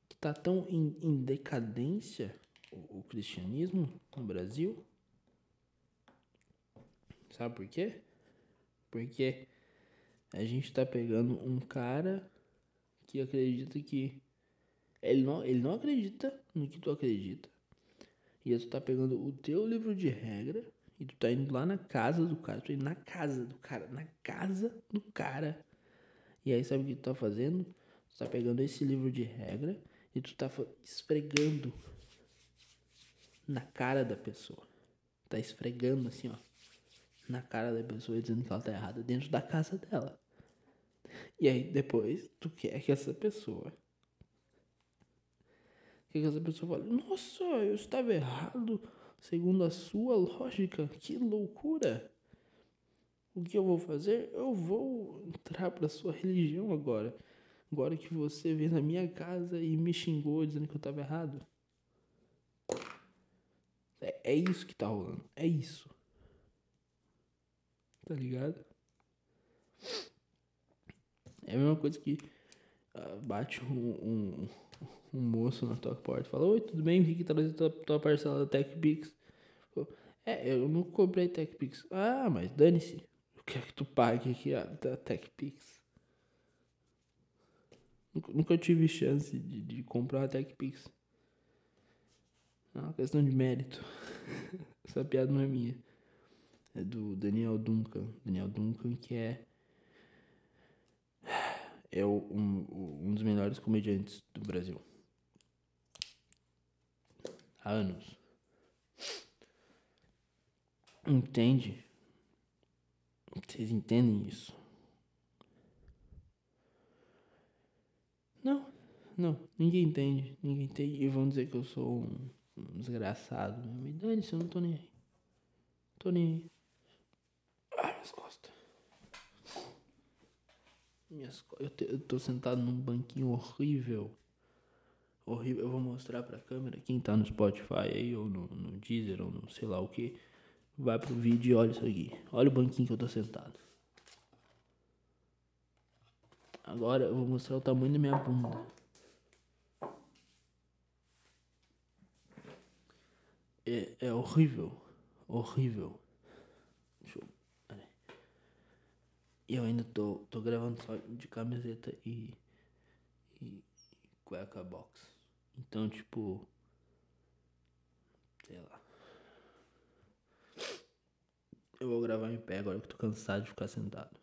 que tá tão em, em decadência o, cristianismo no Brasil? Sabe por quê? Porque a gente tá pegando um cara que acredita que ele não, ele não acredita no que tu acredita. E aí tu tá pegando o teu livro de regra e tu tá indo lá na casa do cara, tu tá indo na casa do cara, na casa do cara. E aí sabe o que tu tá fazendo? Tu tá pegando esse livro de regra e tu tá esfregando na cara da pessoa. Tá esfregando assim, ó, na cara da pessoa dizendo que ela tá errada dentro da casa dela. E aí depois tu quer que essa pessoa que essa pessoa fale, nossa, eu estava errado segundo a sua lógica, que loucura. O que eu vou fazer? Eu vou entrar para sua religião agora. Agora que você veio na minha casa e me xingou dizendo que eu estava errado. É, é isso que tá rolando. É isso. Tá ligado? É a mesma coisa que uh, bate um, um, um, moço na tua porta e fala: Oi, tudo bem? Vim aqui trazer tua, tua parcela da TechPix. É, eu não comprei TechPix. Ah, mas dane-se. Eu quero que tu pague aqui a da TechPix. Nunca, nunca tive chance de, de comprar a TechPix. É uma questão de mérito. (laughs) Essa piada não é minha. É do Daniel Duncan. Daniel Duncan, que é. É um, um dos melhores comediantes do Brasil. Há anos. Entende? Vocês entendem isso? Não, não, ninguém entende. Ninguém entende. E vão dizer que eu sou um, um desgraçado. Me dane-se, eu não tô nem aí. Tô nem aí. Ai, minhas costas. Minhas co... eu, eu tô sentado num banquinho horrível. Horrível. Eu vou mostrar pra câmera. Quem tá no Spotify aí, ou no, no Deezer, ou no sei lá o que vai pro vídeo e olha isso aqui. Olha o banquinho que eu tô sentado. Agora eu vou mostrar o tamanho da minha bunda. É, é horrível. Horrível. Deixa eu. Eu ainda tô, tô gravando só de camiseta e. e cueca box. Então, tipo. Sei lá. Eu vou gravar em pé agora que eu tô cansado de ficar sentado.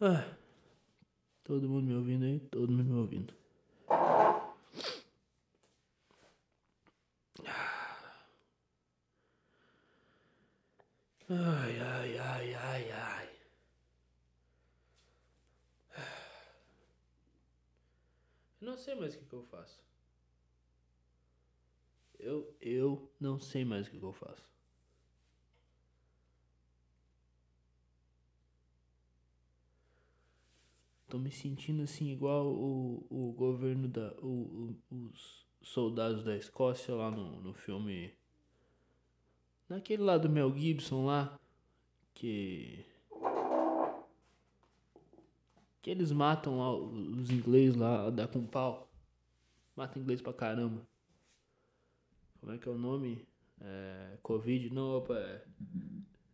Ah, todo mundo me ouvindo aí? Todo mundo me ouvindo. Ai, ai, ai, ai, ai. Eu não sei mais o que, que eu faço. Eu, eu não sei mais o que eu faço. Tô me sentindo assim igual o, o governo da. O, o, os soldados da Escócia lá no, no filme. Naquele lá do Mel Gibson lá. Que. Que eles matam lá os ingleses lá, dá com pau. Mata inglês pra caramba. Como é que é o nome? É, Covid? Não, opa, é.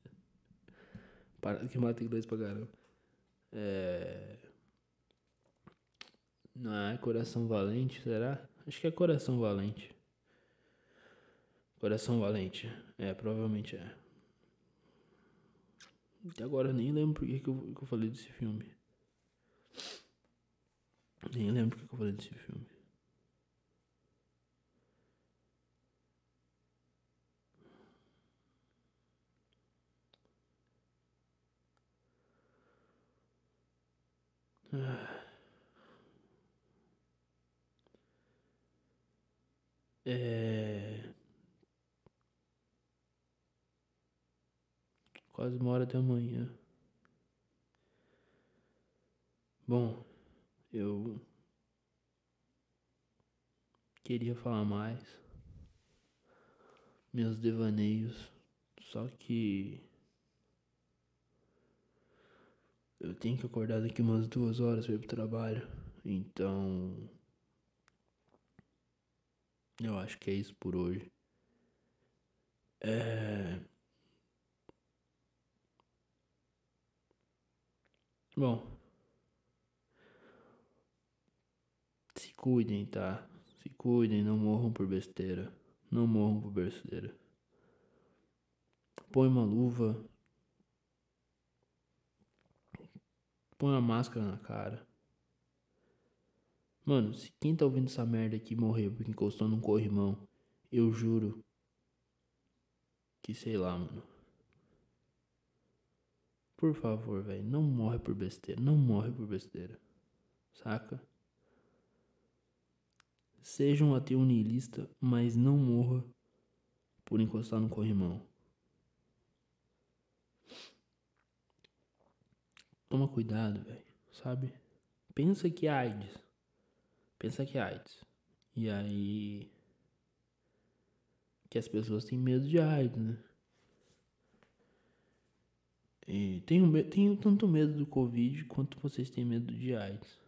(laughs) Para que mata inglês pra caramba. É. Não é Coração Valente, será? Acho que é Coração Valente. Coração Valente. É, provavelmente é. Até agora nem lembro por que, eu, que eu falei desse filme. Nem lembro o que eu falei desse filme. É. Quase uma hora da manhã. Bom, eu queria falar mais. Meus devaneios. Só que eu tenho que acordar daqui umas duas horas para ir pro trabalho. Então. Eu acho que é isso por hoje. É. Bom. Se cuidem, tá? Se cuidem, não morram por besteira. Não morram por besteira. Põe uma luva, Põe uma máscara na cara. Mano, se quem tá ouvindo essa merda aqui morreu porque encostou num corrimão, eu juro que sei lá, mano. Por favor, velho, não morre por besteira, não morre por besteira. Saca? Seja um ateu niilista, mas não morra por encostar no corrimão. Toma cuidado, velho. Sabe? Pensa que AIDS. Pensa que é AIDS. E aí. Que as pessoas têm medo de AIDS, né? E tenho, tenho tanto medo do Covid quanto vocês têm medo de AIDS.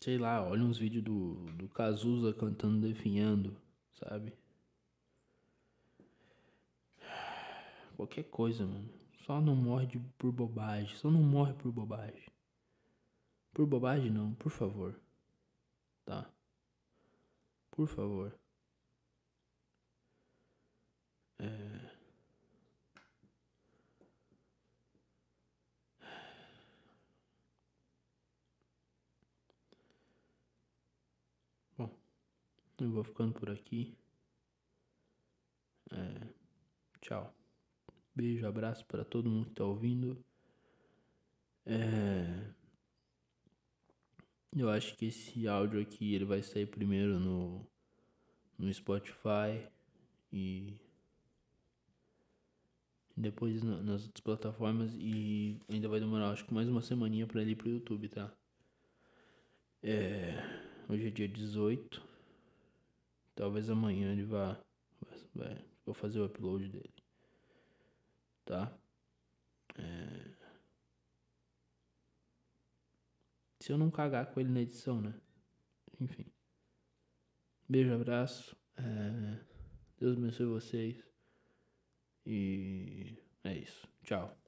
Sei lá, olha uns vídeos do, do Cazuza cantando definhando, sabe? Qualquer coisa, mano. Só não morre de, por bobagem. Só não morre por bobagem. Por bobagem não, por favor. Tá? Por favor. É... Bom, eu vou ficando por aqui. É... Tchau. Beijo, abraço para todo mundo que tá ouvindo. É... Eu acho que esse áudio aqui ele vai sair primeiro no, no Spotify e depois nas outras plataformas e ainda vai demorar acho que mais uma semaninha para ele ir pro YouTube, tá? É, hoje é dia 18. Talvez amanhã ele vá, vai, vou fazer o upload dele tá? É... Se eu não cagar com ele na edição, né? Enfim. Beijo, abraço. É... Deus abençoe vocês. E é isso. Tchau.